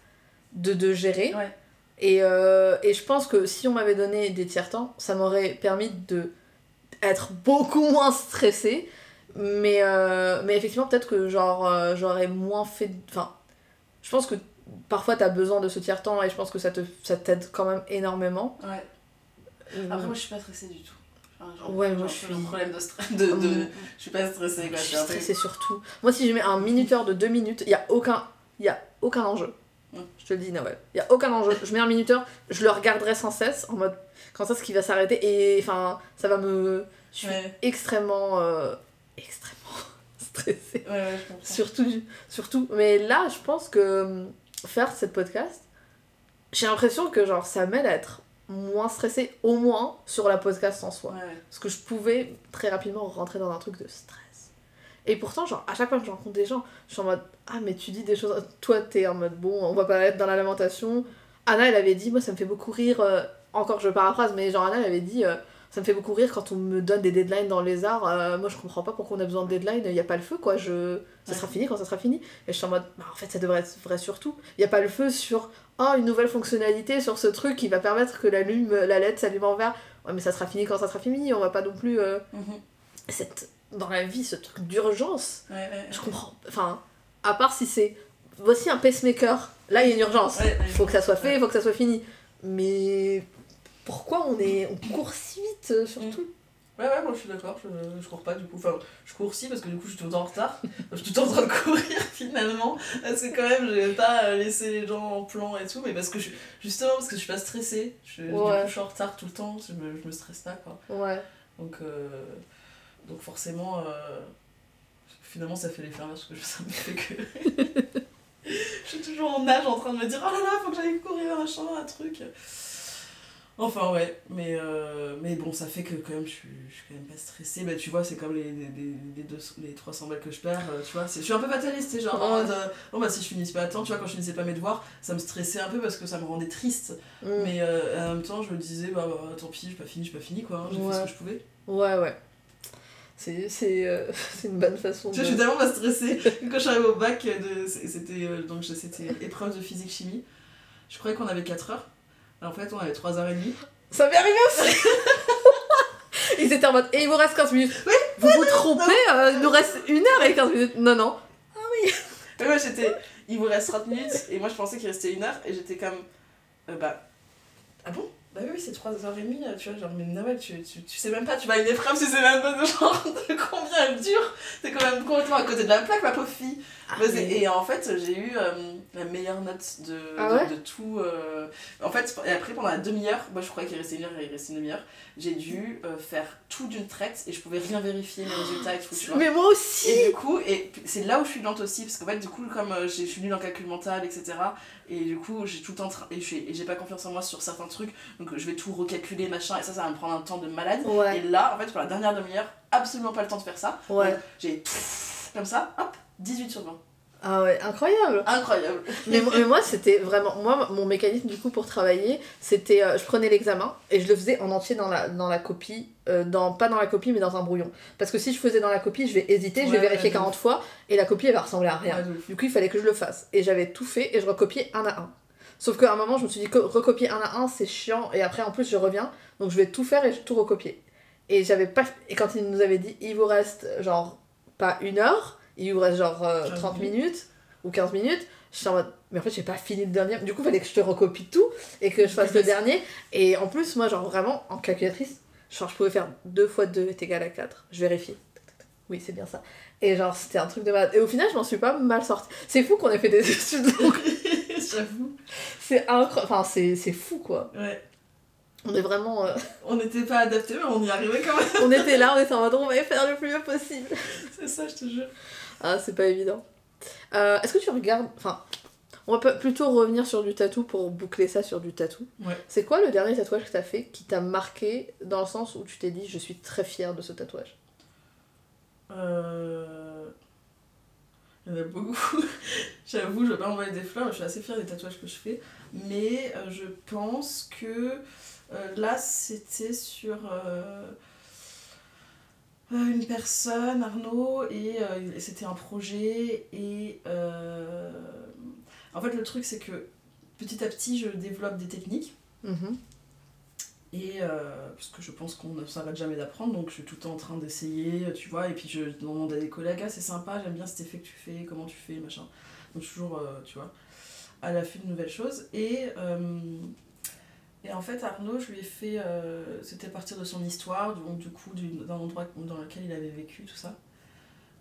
de, de gérer. Ouais. Et, euh, et je pense que si on m'avait donné des tiers-temps, ça m'aurait permis de être beaucoup moins stressée. Mais, euh, mais effectivement, peut-être que genre, j'aurais moins fait. Enfin, je pense que parfois t'as besoin de ce tiers-temps et je pense que ça te ça t'aide quand même énormément. Ouais. Après, moi je suis pas stressée du tout. Enfin, genre, Ouais, moi, je suis- un problème de stress. De, de... Hum, Je suis pas stressée quoi. je suis stressée surtout. Moi, si je mets un minuteur de deux minutes, il y a aucun, il y a aucun enjeu. Je te le dis, Noël. Il y a aucun enjeu. Je mets un minuteur, je le regarderai sans cesse en mode quand est-ce qu'il va s'arrêter et enfin ça va me. Je suis Ouais, extrêmement, euh, extrêmement stressée. ouais, ouais, je comprends. Surtout, surtout. Mais là, je pense que hum, faire cette podcast, j'ai l'impression que genre ça m'aide à être moins stressée, au moins sur la podcast en soi. Ouais. Parce que je pouvais très rapidement rentrer dans un truc de stress. Et pourtant, genre, à chaque fois que je rencontre des gens, je suis en mode Ah, mais tu dis des choses. Toi, t'es en mode Bon, on va pas être dans la lamentation. Anna, elle avait dit Moi, ça me fait beaucoup rire. euh, Encore, je paraphrase, mais genre, Anna, elle avait dit euh, Ça me fait beaucoup rire quand on me donne des deadlines dans les arts. euh, moi, je comprends pas pourquoi on a besoin de deadlines. Il y a pas le feu, quoi. Je... Ça Ouais. sera fini quand ça sera fini. Et je suis en mode Bah, en fait, ça devrait être vrai surtout. Il y a pas le feu sur Oh, une nouvelle fonctionnalité sur ce truc qui va permettre que la, lume, la LED s'allume en vert. Ouais, mais ça sera fini quand ça sera fini. On va pas non plus. euh, Mhm. cette, dans la vie, ce truc d'urgence, Ouais, je comprends. Enfin, à part si c'est. Voici un pacemaker. Là, il y a une urgence. Ouais. Faut que ça soit fait, faut que ça soit fini. Mais pourquoi on est on court si vite euh, surtout Ouais, ouais, moi je suis d'accord, je, je cours pas du coup. Enfin, je cours si parce que du coup je suis tout le temps en retard. je suis tout le temps en train de courir finalement. Parce que quand même, je vais pas euh, laisser les gens en plan et tout. Mais parce que je, justement, parce que je suis pas stressée. Je, Du coup, je suis en retard tout le temps. Je me, je me stresse pas quoi. Ouais. Donc, euh, donc forcément, euh, finalement ça fait l'effet parce que ça me fait que. je suis toujours en nage en train de me dire oh là là, faut que j'aille courir, machin, un truc. Enfin ouais, mais, euh, mais bon, ça fait que quand même je suis, je suis quand même pas stressée. Bah tu vois, c'est comme les, les, les, deux, les 300 balles que je perds, euh, tu vois. c'est- Je suis un peu fataliste, sais, genre euh, bon bah si je finissais pas à temps, tu vois, quand je finissais pas mes devoirs, ça me stressait un peu parce que ça me rendait triste. Mm. Mais en même temps, je me disais, bah, bah tant pis, j'ai pas fini, j'ai pas fini quoi, hein, j'ai fait ce que je pouvais. Ouais, ouais. C'est c'est, c'est une bonne façon Tu de. vois, je suis tellement pas stressée. Quand arrivée au bac, de, c'était donc je- c'était épreuve de physique-chimie. Je croyais qu'on avait 4 heures. En fait, on avait 3h30. Ça m'est arrivé aussi Ils étaient en mode Et il vous reste 15 minutes. vous vous trompez, euh, il nous reste 1 heure et 15 minutes. Non, non. Mais moi, j'étais. Il vous reste 30 minutes. Et moi, je pensais qu'il restait 1 heure. Et j'étais comme. euh, bah. Ah bon? Bah oui, oui, c'est 3h30. euh, Tu vois, genre, mais Noël, tu, tu, tu sais même pas. Tu vas à une épreuve, tu sais même pas de genre de combien elle dure. T'es quand même complètement à côté de la plaque, ma pauvre fille. C'est- Et en fait, j'ai eu euh, la meilleure note de, Ah de, ouais de tout. euh, En fait, et après, pendant la demi-heure, moi je croyais qu'il restait une heure il restait une demi-heure, j'ai dû euh, faire tout d'une traite et je pouvais rien vérifier, mes résultats et tout, tu vois. Mais moi aussi Et du coup, et c'est là où je suis lente aussi, parce qu'en fait, du coup, comme je suis nulle en calcul mental, etc., et du coup, j'ai tout le temps. Et j'ai pas confiance en moi sur certains trucs, donc je vais tout recalculer, machin, et ça, ça va me prendre un temps de malade. Ouais. Et là, en fait, pour la dernière demi-heure, absolument pas le temps de faire ça. Ouais. J'ai comme ça, hop, 18 sur 20. Ah ouais, incroyable Incroyable. mais, mo- mais moi, c'était vraiment. Moi, mon mécanisme du coup pour travailler, c'était. euh, je prenais l'examen et je le faisais en entier dans la, dans la copie. euh, dans, pas dans la copie, mais dans un brouillon. Parce que si je faisais dans la copie, je vais hésiter, je vais vérifier ouais, de 40 fois et la copie elle va ressembler à rien. Ouais. Du coup, il fallait que je le fasse. Et j'avais tout fait et je recopiais un à un. Sauf qu'à un moment, je me suis dit que recopier un à un, c'est chiant. Et après, en plus, je reviens. Donc, je vais tout faire et tout recopier. Et j'avais pas. Et quand il nous avait dit, il vous reste genre pas une heure, il reste genre euh, 15 30 minutes. minutes ou 15 minutes, j'étais en mode. Mais en fait, j'ai pas fini le dernier. Du coup, il fallait que je te recopie tout et que je fasse le dernier. Et en plus, moi, genre vraiment, en calculatrice, genre, je pouvais faire 2 fois 2 est égal à 4. Je vérifie. Oui, c'est bien ça. Et genre, c'était un truc de malade. Et au final, je m'en suis pas mal sortie. C'est fou qu'on ait fait des études. J'avoue. C'est incroyable. Enfin, c'est fou, quoi. Ouais. On est vraiment... euh, On n'était pas adaptés, mais on y arrivait quand même. On était là, on était en mode, on va faire le plus bien possible. C'est ça, je te jure. Ah, c'est pas évident. Euh, Est-ce que tu regardes... Enfin, on va plutôt revenir sur du tatou pour boucler ça sur du tatou. Ouais. C'est quoi le dernier tatouage que t'as fait qui t'a marqué dans le sens où tu t'es dit, je suis très fière de ce tatouage? Euh... Il y en a beaucoup. J'avoue, je vais pas envoyer des fleurs, je suis assez fière des tatouages que je fais. Mais euh, je pense que euh, là, c'était sur une personne, Arnaud, et c'était un projet. Et en fait, le truc, c'est que petit à petit, je développe des techniques. Mhm. Et parce que je pense qu'on ne s'arrête jamais d'apprendre, donc je suis tout le temps en train d'essayer, tu vois, et puis je demande à des collègues, ah c'est sympa, j'aime bien cet effet que tu fais, comment tu fais, machin. Donc toujours, tu vois à l'affût de nouvelles choses. Et, euh, et en fait, Arnaud, je lui ai fait. Euh, c'était à partir de son histoire, donc du coup, d'un endroit dans lequel il avait vécu, tout ça.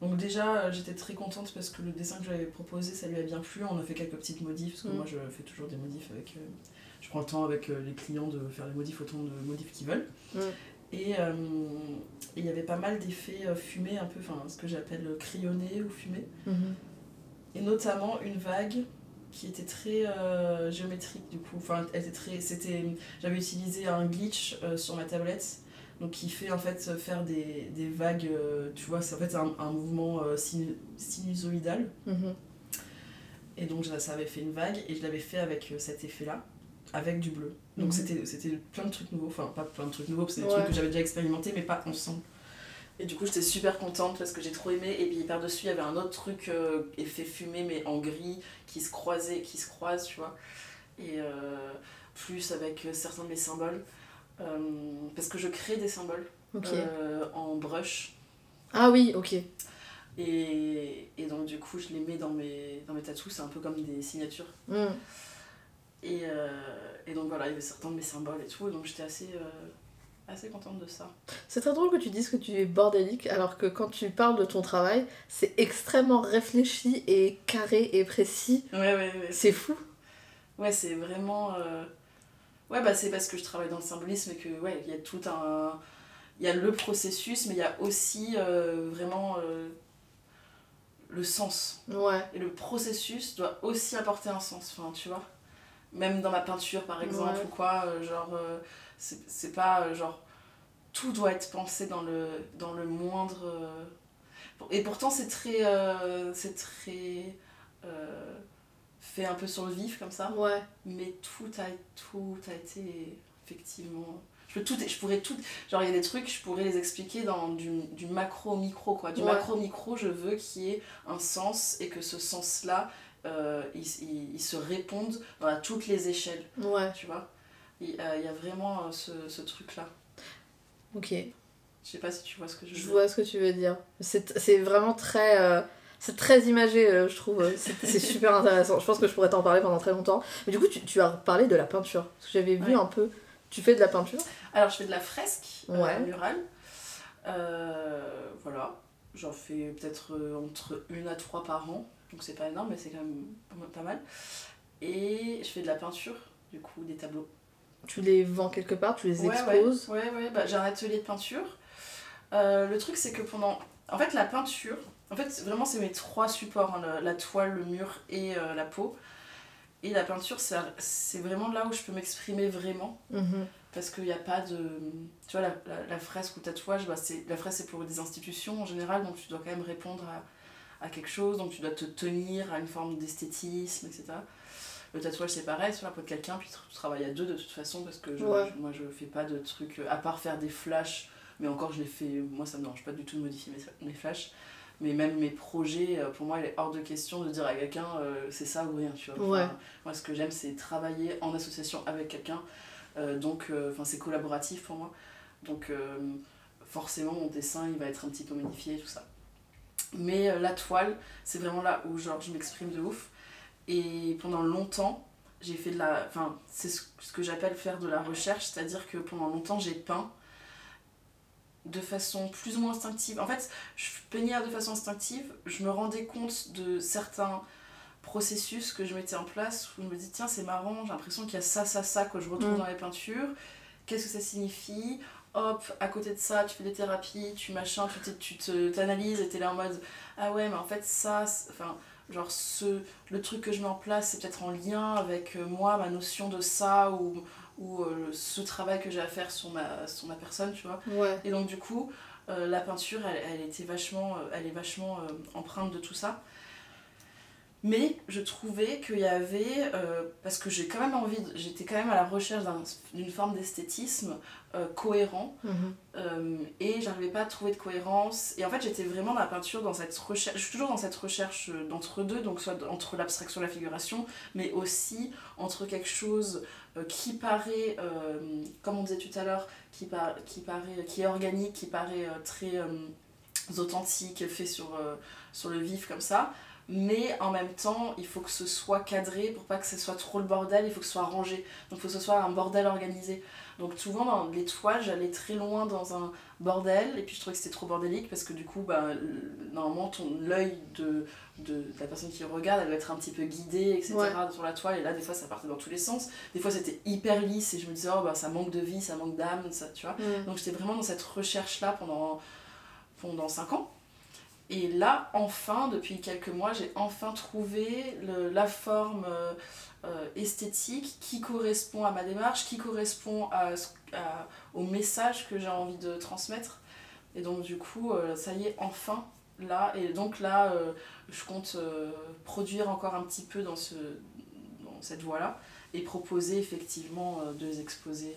Donc, déjà, euh, j'étais très contente parce que le dessin que j'avais proposé, ça lui a bien plu. On a fait quelques petites modifs, parce que mm. moi, je fais toujours des modifs avec. je prends le temps avec les clients de faire les modifs autant de modifs qu'ils veulent. Mm. Et il y avait pas mal d'effets fumés, un peu, enfin, ce que j'appelle crayonné ou fumé. Mm-hmm. Et notamment une vague qui était très euh, géométrique du coup. Enfin, elle était très, c'était, j'avais utilisé un glitch euh, sur ma tablette, donc qui fait en fait faire des, des vagues, euh, tu vois, c'est en fait un, un mouvement sinusoïdal. Mhm. Et donc ça avait fait une vague et je l'avais fait avec cet effet-là, avec du bleu. Donc mhm. c'était, c'était plein de trucs nouveaux, enfin pas plein de trucs nouveaux, c'est des trucs que j'avais déjà expérimenté mais pas ensemble. Et du coup, j'étais super contente parce que j'ai trop aimé. Et puis par-dessus, il y avait un autre truc euh, effet fumé, mais en gris, qui se croisait, qui se croise, tu vois. Et euh, plus avec certains de mes symboles. Euh, parce que je crée des symboles en brush. Ah oui, ok. Et, et, donc, du coup, je les mets dans mes, dans mes tattoos. C'est un peu comme des signatures. Mm. Et, et donc, voilà, il y avait certains de mes symboles et tout. donc, j'étais assez assez contente de ça. C'est très drôle que tu dises que tu es bordélique alors que quand tu parles de ton travail, c'est extrêmement réfléchi et carré et précis. Ouais, ouais, ouais. C'est fou. Ouais, c'est vraiment. Euh, ouais, bah c'est parce que je travaille dans le symbolisme et que, ouais, il y a tout un. Il y a le processus, mais il y a aussi euh, vraiment euh, le sens. Ouais. Et le processus doit aussi apporter un sens, enfin, tu vois. Même dans ma peinture, par exemple, ou quoi, genre c'est pas euh, genre tout doit être pensé dans le, dans le moindre. Euh, et pourtant, c'est très. Euh, c'est très. fait un peu sur le vif comme ça. Ouais. Mais tout a, tout a été effectivement. Je, peux tout, je pourrais tout. Genre, il y a des trucs, je pourrais les expliquer dans du, du macro micro, quoi. Du macro micro, je veux qu'il y ait un sens et que ce sens-là, il, il, il, se réponde dans toutes les échelles. Ouais. Tu vois? Il, y a vraiment euh, ce, ce truc-là. Ok. Je sais pas si tu vois ce que je veux dire. Je vois ce que tu veux dire. C'est vraiment très. Euh, c'est très imagé, euh, je trouve. C'est super intéressant. Je pense que je pourrais t'en parler pendant très longtemps. Mais du coup, tu, tu as parlé de la peinture. Parce que j'avais vu un peu. Tu fais de la peinture? Alors, je fais de la fresque murale. voilà. J'en fais peut-être entre une à trois par an. Donc, c'est pas énorme, mais c'est quand même pas mal. Et je fais de la peinture, du coup, des tableaux. Tu les vends quelque part, tu les exposes Ouais, ouais, Bah, j'ai un atelier de peinture. Euh, le truc, c'est que pendant. En fait, la peinture, en fait, vraiment, c'est mes trois supports hein, la, toile, le mur et euh, la peau. Et la peinture, c'est vraiment là où je peux m'exprimer vraiment. Mhm. Parce qu'il n'y a pas de. Tu vois, la, la, fresque ou tatouage, bah, la fresque, c'est pour des institutions en général, donc tu dois quand même répondre à, à quelque chose, donc tu dois te tenir à une forme d'esthétisme, etc. Le tatouage, c'est pareil, sur la peau de quelqu'un, puis tu travailles à deux de toute façon, parce que je, moi, je fais pas de trucs, euh, à part faire des flashs, mais encore, je les fais, moi, ça me dérange pas du tout de modifier mes, mes flashs. Mais même mes projets, euh, pour moi, il est hors de question de dire à quelqu'un euh, c'est ça ou rien, tu vois. Moi, ce que j'aime, c'est travailler en association avec quelqu'un. donc, enfin c'est collaboratif pour moi. Donc, forcément, mon dessin, il va être un petit peu modifié, tout ça. Mais la toile, c'est vraiment là où genre, je m'exprime de ouf. Et pendant longtemps, j'ai fait de la. Enfin, c'est ce, que j'appelle faire de la recherche, c'est-à-dire que pendant longtemps, j'ai peint de façon plus ou moins instinctive. En fait, je peignais de façon instinctive, je me rendais compte de certains processus que je mettais en place où je me dis tiens c'est marrant j'ai l'impression qu'il y a ça ça ça que je retrouve mm. dans les peintures qu'est-ce que ça signifie? Hop à côté de ça tu fais des thérapies tu machin tu t'analyses et t'es là en mode ah ouais mais en fait ça enfin genre ce, le truc que je mets en place c'est peut-être en lien avec euh, moi, ma notion de ça ou, ou euh, ce travail que j'ai à faire sur ma, sur ma personne, tu vois. Et donc du coup, euh, la peinture, elle, elle, était vachement, elle est vachement empreinte de tout ça. Mais je trouvais qu'il y avait, euh, parce que j'ai quand même envie, j'étais quand même à la recherche d'une forme d'esthétisme euh, cohérent, Mhm. euh, et j'arrivais pas à trouver de cohérence. Et en fait, j'étais vraiment dans la peinture, dans cette recherche, je suis toujours dans cette recherche euh, d'entre deux, donc soit entre l'abstraction et la figuration, mais aussi entre quelque chose qui paraît, comme on disait tout à l'heure, qui, par- qui, paraît, qui est organique, qui paraît très authentique, fait sur, sur le vif comme ça. Mais en même temps, il faut que ce soit cadré pour pas que ce soit trop le bordel, il faut que ce soit rangé. Donc il faut que ce soit un bordel organisé. Donc souvent dans les toiles, j'allais très loin dans un bordel et puis je trouvais que c'était trop bordélique parce que du coup, bah, normalement, ton l'œil de, de, de la personne qui regarde, elle doit être un petit peu guidée, etc. Ouais. sur la toile. Et là, des fois, ça partait dans tous les sens. Des fois, c'était hyper lisse et je me disais, oh, bah, ça manque de vie, ça manque d'âme, ça, tu vois. Mhm. Donc j'étais vraiment dans cette recherche-là pendant, pendant 5 ans. Et là, enfin, depuis quelques mois, j'ai enfin trouvé le- la forme euh, euh, esthétique qui correspond à ma démarche, qui correspond à, au message que j'ai envie de transmettre. Et donc du coup, euh, ça y est, enfin, là. Et donc là, je compte produire encore un petit peu dans, ce, dans cette voie-là et proposer effectivement deux exposés.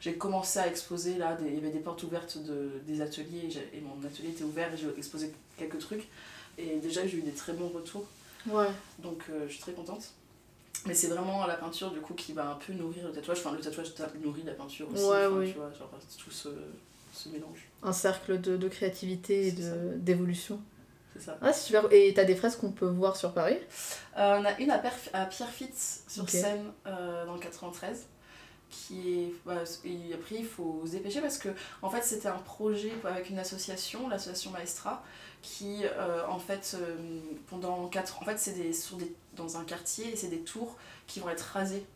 J'ai commencé à exposer là, des- il y avait des portes ouvertes de, des ateliers et, mon atelier était ouvert et j'ai exposé quelques trucs. Et déjà j'ai eu des très bons retours, Ouais. donc euh, je suis très contente. Mais c'est vraiment la peinture du coup qui va un peu nourrir le tatouage. Enfin le tatouage ta- nourrit la peinture aussi. Ouais, enfin, oui. Tu vois, genre tout se, se mélange. Un cercle de, de créativité et d'évolution. C'est ça. Ah, super. Et t'as des fresques qu'on peut voir sur Paris? Euh, on a une à, Perf- à Pierrefitte sur Ok. scène euh, dans le 93 qui est bah, et après il faut se dépêcher parce que en fait c'était un projet avec une association l'association Maestra qui euh, en fait euh, pendant 4 en fait c'est des sur des dans un quartier et c'est des tours qui vont être rasées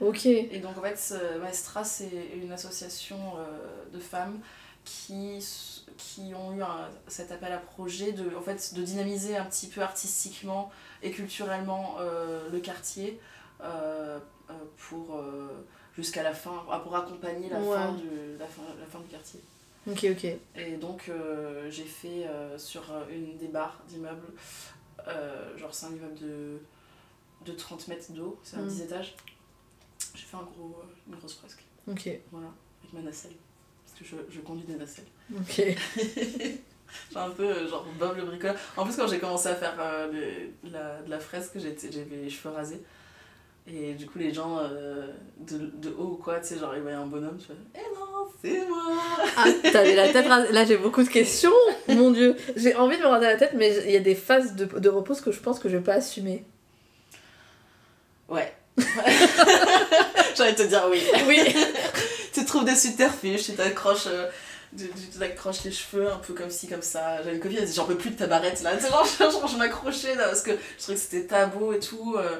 Ok. et donc en fait Maestra c'est une association euh, de femmes qui, qui ont eu un- cet appel à projet de, en fait, de dynamiser un petit peu artistiquement et culturellement le quartier pour jusqu'à la fin, ah, pour accompagner la, Ouais. fin du, la, fin, la fin du quartier. Ok, ok. Et donc euh, j'ai fait euh, sur une des barres d'immeubles, euh, genre c'est un immeuble de, de 30 mètres d'eau, c'est un Mm. 10 étages. J'ai fait un gros, une grosse fresque, Ok. voilà, avec ma nacelle. Parce que je, je conduis des nacelles. Ok. J'ai un peu genre Bob le bricoleur. En plus, quand j'ai commencé à faire les- la, de la fresque, j'avais les cheveux rasés. Et du coup, les gens euh, de, de haut ou quoi, tu sais, genre ils voyaient un bonhomme, je fais Eh non, c'est moi Ah, t'avais la tête rasée. Là, j'ai beaucoup de questions. Mon dieu. J'ai envie de me raser la tête, mais il y a des phases de, de repos que je pense que je vais pas assumer. Ouais. J'ai envie de te dire oui. Oui. tu trouves des subterfuges, tu t'accroches. euh, tu tu t'accroches les cheveux un peu comme ci, comme ça. J'avais une copine, elle disait j'en peux plus de ta barrette là. Tu genre, genre, je m'accrochais là parce que je trouvais que c'était tabou et tout. euh.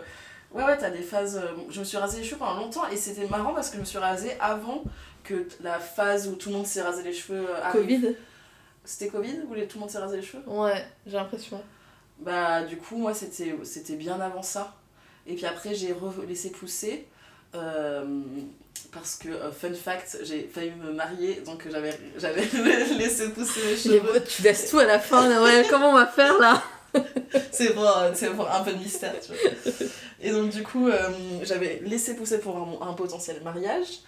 Ouais, ouais, t'as des phases. euh, Je me suis rasé les cheveux pendant longtemps et c'était marrant parce que je me suis rasé avant que la phase où tout le monde s'est rasé les cheveux euh, arrive. Covid C'était Covid où les- tout le monde s'est rasé les cheveux? Ouais, j'ai l'impression. Bah, du coup, moi, c'était c'était bien avant ça. Et puis après, j'ai laissé pousser. euh, parce que, euh, fun fact, j'ai failli me marier, donc j'avais j'avais laissé pousser mes Les cheveux. mots, tu laisses tout à la fin. là. Ouais, comment on va faire là? C'est pour, pour un peu de mystère, tu vois. Et donc, du coup, euh, j'avais laissé pousser pour un, un potentiel mariage.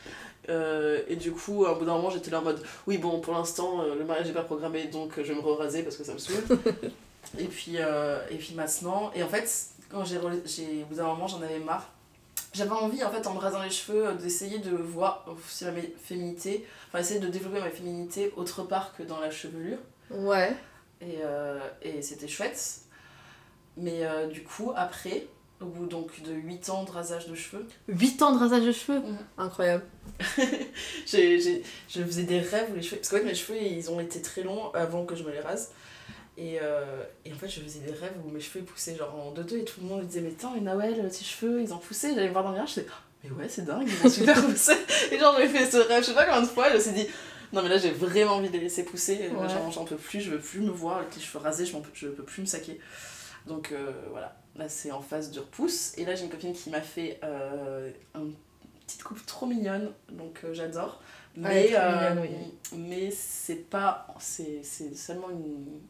Euh, et du coup, un bout d'un moment, j'étais là en mode Oui, bon, pour l'instant, euh, le mariage n'est pas programmé, donc je vais me raser parce que ça me saoule. et, puis, euh, et puis maintenant, et en fait, quand j'ai, au bout d'un moment, j'en avais marre. J'avais envie, en fait, en me rasant les cheveux, d'essayer de voir ma mé- féminité, enfin, essayer de développer ma féminité autre part que dans la chevelure. Ouais. Et, euh, et c'était chouette. Mais euh, du coup, après, au bout donc de 8 ans de rasage de cheveux, 8 ans de rasage de cheveux? Mhm. Incroyable. j'ai, j'ai- je faisais des rêves où les cheveux. Parce qu'en fait, mes cheveux, ils ont été très longs avant que je me les rase. Et, euh, et en fait, je faisais des rêves où mes cheveux poussaient genre en deux-deux et tout le monde me disait Mais attends, mais Nawel, tes cheveux, ils ont poussé. J'allais me voir dans le miroir, je disais Mais ouais, c'est dingue, ils ont super poussé. Et genre, j'ai fait ce rêve, je sais pas combien de fois, je me suis dit Non, mais là, j'ai vraiment envie de les laisser pousser. Ouais. J'en peux plus, je veux plus me voir avec les cheveux rasés, je, je peux plus me saquer. Donc euh, voilà, là, c'est en phase de repousse. Et là, j'ai une copine qui m'a fait euh, une petite coupe trop mignonne, donc euh, j'adore. Mais, euh, mais c'est pas. C'est seulement une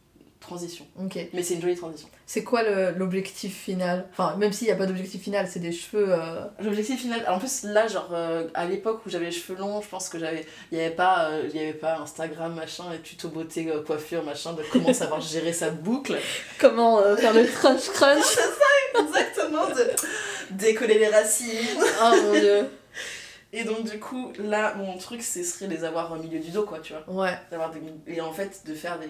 transition. Ok. Mais c'est une jolie transition. C'est quoi l'objectif final? Enfin, même s'il n'y a pas d'objectif final, c'est des cheveux. euh, L'objectif final, en plus là, genre euh, à l'époque où j'avais les cheveux longs, je pense que j'avais, il y avait pas, euh, y avait pas Instagram machin et tuto beauté euh, coiffure machin de comment savoir gérer sa boucle. Comment faire le crunch crunch Exactement, de décoller les racines. Oh mon dieu. Et donc du coup là, mon truc, ce serait les avoir au milieu du dos quoi, tu vois. Ouais. Des... et en fait de faire des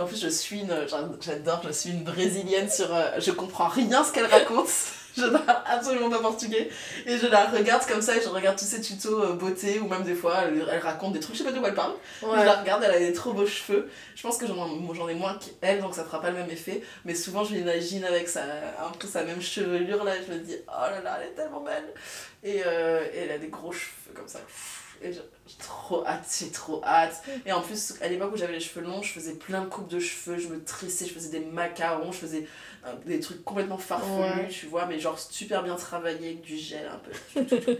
en plus je suis une j'adore je suis une brésilienne sur euh, je comprends rien ce qu'elle raconte. Je parle absolument pas portugais. Et je la regarde comme ça et je regarde tous ces tutos euh, beauté ou même des fois elle, elle raconte des trucs je sais pas d'où elle parle. Je la regarde elle a des trop beaux cheveux. Je pense que j'en ai moins qu'elle donc ça fera pas le même effet. Mais souvent je l'imagine avec sa un peu sa même chevelure là et je me dis oh là là elle est tellement belle. Et, euh, et elle a des gros cheveux comme ça et j'ai trop hâte, j'ai trop hâte. Et en plus, à l'époque où j'avais les cheveux longs, je faisais plein de coupes de cheveux, je me tressais, je faisais des macarons, je faisais euh, des trucs complètement farfelus, Ouais. tu vois, mais genre super bien travaillé avec du gel un peu.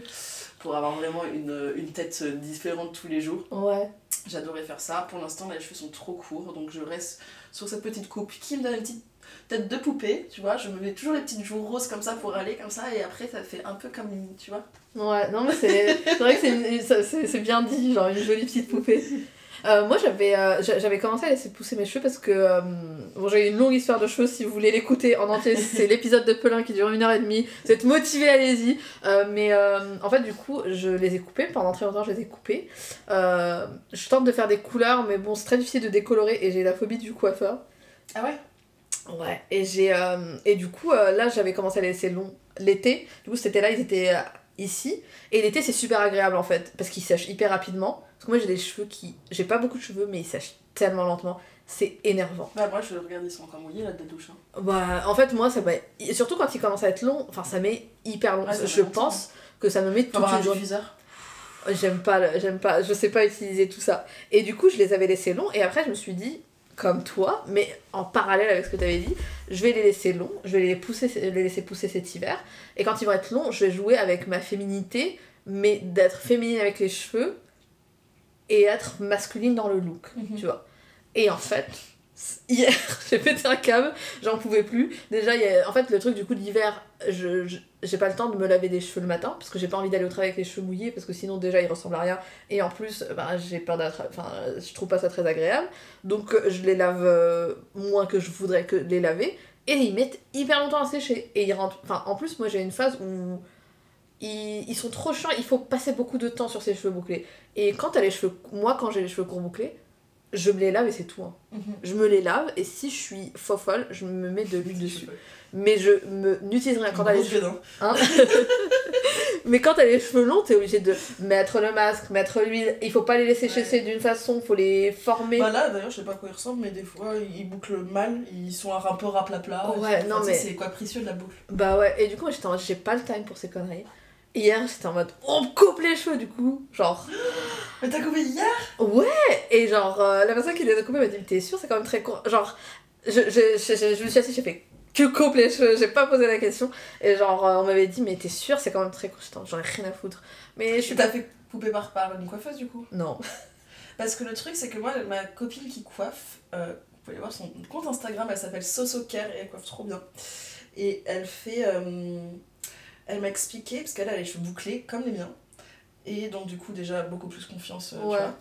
pour avoir vraiment une, une tête différente tous les jours. Ouais. J'adorais faire ça. Pour l'instant, les cheveux sont trop courts, donc je reste sur cette petite coupe qui me donne une petite tête de poupée, tu vois. Je me mets toujours les petites joues roses comme ça pour aller comme ça, et après, ça fait un peu comme une, tu vois. Ouais, non mais c'est c'est vrai que c'est bien dit, genre une jolie petite poupée. Euh, moi j'avais euh, j'a- j'avais commencé à laisser pousser mes cheveux parce que euh, bon, j'ai une longue histoire de cheveux si vous voulez l'écouter en entier c'est l'épisode de Pelin qui dure une heure et demie vous êtes motivé allez-y mais en fait du coup je les ai coupés pendant très longtemps je les ai coupés je tente de faire des couleurs mais bon c'est très difficile de décolorer et j'ai la phobie du coiffeur Ah ouais? Ouais, et j'ai euh, et du coup euh, là j'avais commencé à les laisser long l'été. Du coup c'était là, ils étaient euh, ici et l'été c'est super agréable en fait parce qu'ils sèchent hyper rapidement. Parce que moi j'ai des cheveux qui j'ai pas beaucoup de cheveux mais ils sèchent tellement lentement. C'est énervant. Bah, moi, je regarde, ils sont encore mouillés là de la douche. Hein. Bah en fait moi ça m'a surtout quand ils commencent à être longs, enfin ça met hyper long. Ouais, ça je pense que ça me met Faut toute avoir un une journée. diffuseur. J'aime pas, j'aime pas, je sais pas utiliser tout ça. Et du coup, je les avais laissés longs et après, je me suis dit, comme toi, mais en parallèle avec ce que tu avais dit, je vais les laisser longs, je vais les, pousser, les laisser pousser cet hiver. Et quand ils vont être longs, je vais jouer avec ma féminité, mais d'être féminine avec les cheveux et être masculine dans le look, Mhm. tu vois. Et en fait, hier, j'ai pété un câble, j'en pouvais plus. Déjà, y en fait, le truc du coup d'hiver, je, je- j'ai pas le temps de me laver des cheveux le matin parce que j'ai pas envie d'aller au travail avec les cheveux mouillés parce que sinon déjà ils ressemblent à rien. Et en plus ben, j'ai peur d'être enfin je trouve pas ça très agréable. Donc je les lave euh, moins que je voudrais que les laver. Et ils mettent hyper longtemps à sécher. Et ils rentrent enfin en plus moi j'ai une phase où ils, ils sont trop chiants. Il faut passer beaucoup de temps sur ses cheveux bouclés. Et quand t'as les cheveux moi quand j'ai les cheveux courts bouclés je me les lave et c'est tout hein. je me les lave et si je suis fofolle je me mets de l'huile dessus mais je me n'utilise rien quand t'as les cheveux. Hein mais quand t'as les cheveux longs, t'es obligé de mettre le masque, mettre l'huile. Il faut pas les laisser Ouais. sécher d'une façon, faut les former. Bah là, d'ailleurs, je sais pas à quoi ils ressemblent, mais des fois, ils bouclent mal, ils sont un peu raplapla. Ouais, non, mais- C'est capricieux de la boucle. Bah ouais, et du coup, j'étais j'ai pas le time pour ces conneries. Hier, j'étais en mode, on me coupe les cheveux, du coup. Genre, Mais t'as coupé hier? Ouais Et genre, euh, la personne qui les a coupés m'a dit, mais t'es sûre, c'est quand même très court. Genre, je, je, je, je, je me suis assise, j'ai fait, que coupe les cheveux J'ai pas posé la question. Et genre, euh, on m'avait dit, mais t'es sûre, c'est quand même très court. J'en ai rien à foutre. Mais je suis t'as fait couper par, par une coiffeuse du coup? Non. Parce que le truc, c'est que moi, ma copine qui coiffe, euh, vous pouvez voir son compte Instagram, elle s'appelle Soso Care et elle coiffe trop bien. Et elle fait. euh, elle m'a expliqué, parce qu'elle a les cheveux bouclés comme les miens. Et donc, du coup, déjà beaucoup plus confiance, euh, tu vois.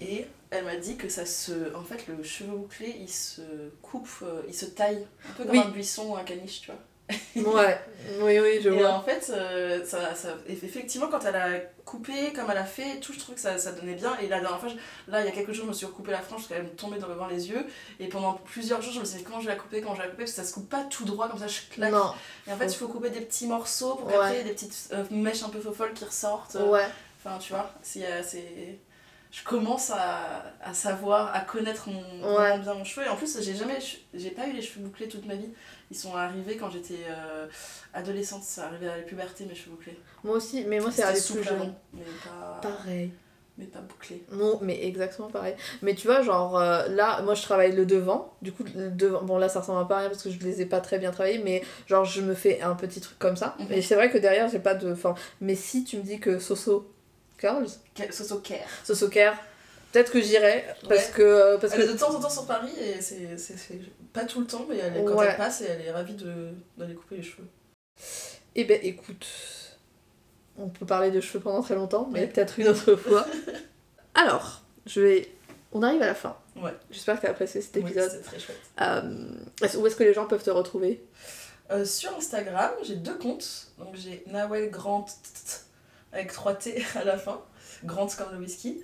Et elle m'a dit que ça se. En fait, le cheveu bouclé, il se coupe, euh, il se taille. Un peu comme Oui. un buisson ou un caniche, tu vois. Ouais, oui, oui, je Et vois. en fait, euh, ça, ça, effectivement, quand elle a coupé, comme elle a fait, tout, je trouve que ça, ça donnait bien. Et la dernière fois, je- là, il y a quelques jours, je me suis recoupé la frange parce qu'elle me tombait dans- devant les yeux. Et pendant plusieurs jours, je me suis dit comment je vais la couper, comment je vais la couper, parce que ça se coupe pas tout droit, comme ça, je claque. Non, Et en fait, il faut couper des petits morceaux pour Ouais. qu'après, il y ait des petites euh, mèches un peu folles qui ressortent. ouais. Enfin, tu vois, c'est. euh, c'est- Je commence à, à savoir, à connaître mon, Ouais. bien mon cheveu. Et en plus, j'ai jamais. J'ai pas eu les cheveux bouclés toute ma vie. Ils sont arrivés quand j'étais euh, adolescente. C'est arrivé à la puberté, mes cheveux bouclés. Moi aussi, mais moi c'est arrivé plus jeune. avant, mais pas, Pareil. mais pas bouclé. Non, mais exactement pareil. Mais tu vois, genre euh, là, moi je travaille le devant. Du coup, le devant, bon là ça ressemble à pas rien parce que je les ai pas très bien travaillés, mais genre je me fais un petit truc comme ça. Mhm. Et c'est vrai que derrière j'ai pas de forme. Mais si tu me dis que Soso Curls, Soso care. Soso Care, Peut-être que j'irai parce Ouais. que euh, parce elle que est de temps en temps sur Paris et c'est pas tout le temps, mais elle est- quand Ouais. elle passe, et elle est ravie de- d'aller couper les cheveux. eh ben écoute, on peut parler de cheveux pendant très longtemps, mais Ouais. peut-être une autre fois. Alors, je vais, on arrive à la fin. Ouais. J'espère que tu as apprécié cet épisode. c'est très chouette. Euh, où est-ce que les gens peuvent te retrouver? Euh, sur Instagram, j'ai deux comptes. Donc j'ai Nawel Grant avec 3 T à la fin. Grant comme le whisky.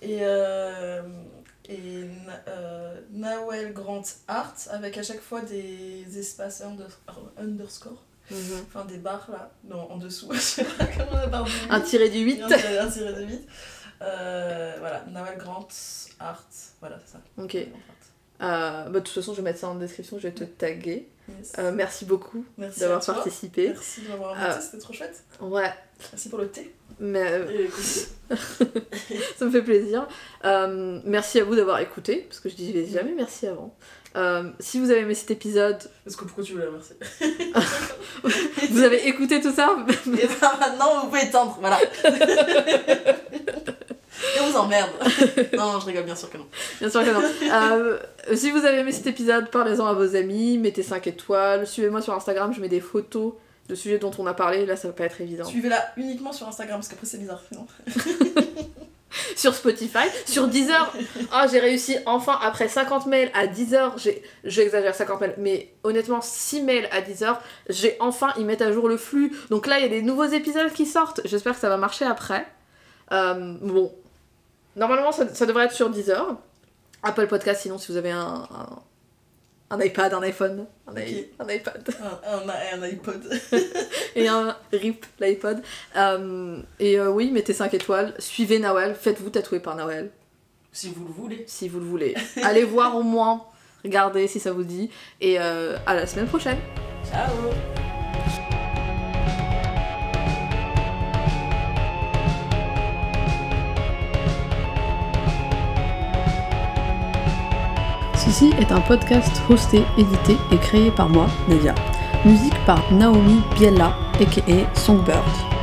Et, euh, et euh, Nawel Grant Art avec à chaque fois des espaces under- underscore. Enfin des barres là, non, en dessous. Je sais pas comment la barre du Un tiré du 8 Un tiré- un tiré de 8. Euh, voilà, Nawel Grant Art. Voilà, c'est ça. Ok. Euh, bah, de toute façon, je vais mettre ça en description, je vais te taguer. Yes. Euh, merci beaucoup Merci d'avoir participé. Merci de m'avoir invité, Euh, c'était trop chouette. Ouais, Merci pour le thé. mais euh, Et ça me fait plaisir. Euh, merci à vous d'avoir écouté, parce que je disais jamais merci avant. Euh, si vous avez aimé cet épisode, Est-ce que pourquoi tu voulais la remercier vous avez écouté tout ça, Et ben maintenant vous pouvez éteindre, voilà. Et on vous emmerde. Non, non, je rigole, bien sûr que non. bien sûr que non. Euh, si vous avez aimé cet épisode, parlez-en à vos amis, mettez 5 étoiles, suivez-moi sur Instagram, je mets des photos de sujets dont on a parlé, là ça va pas être évident. Suivez-la uniquement sur Instagram parce qu'après c'est bizarre. Non sur Spotify, sur Deezer. Ah, j'ai réussi enfin après 50 mails à 10 heures. J'ai, j'exagère 50 mails, mais honnêtement 6 mails à 10 heures. J'ai enfin ils mettent à jour le flux. Donc là, il y a des nouveaux épisodes qui sortent. J'espère que ça va marcher après. Euh, bon, normalement ça, ça devrait être sur Deezer. Apple Podcast, sinon si vous avez un, un, un iPad, un iPhone, un, un iPad un, iPod. et un RIP l'iPod. Euh, et euh, oui, mettez 5 étoiles. Suivez Nawel, faites-vous tatouer par Nawel. Si vous le voulez. si vous le voulez. Allez voir au moins, regardez si ça vous dit. Et euh, à la semaine prochaine. Ciao Est un podcast hosté, édité et créé par moi, Nadia. Musique par Naomi Biella, aka Songbird.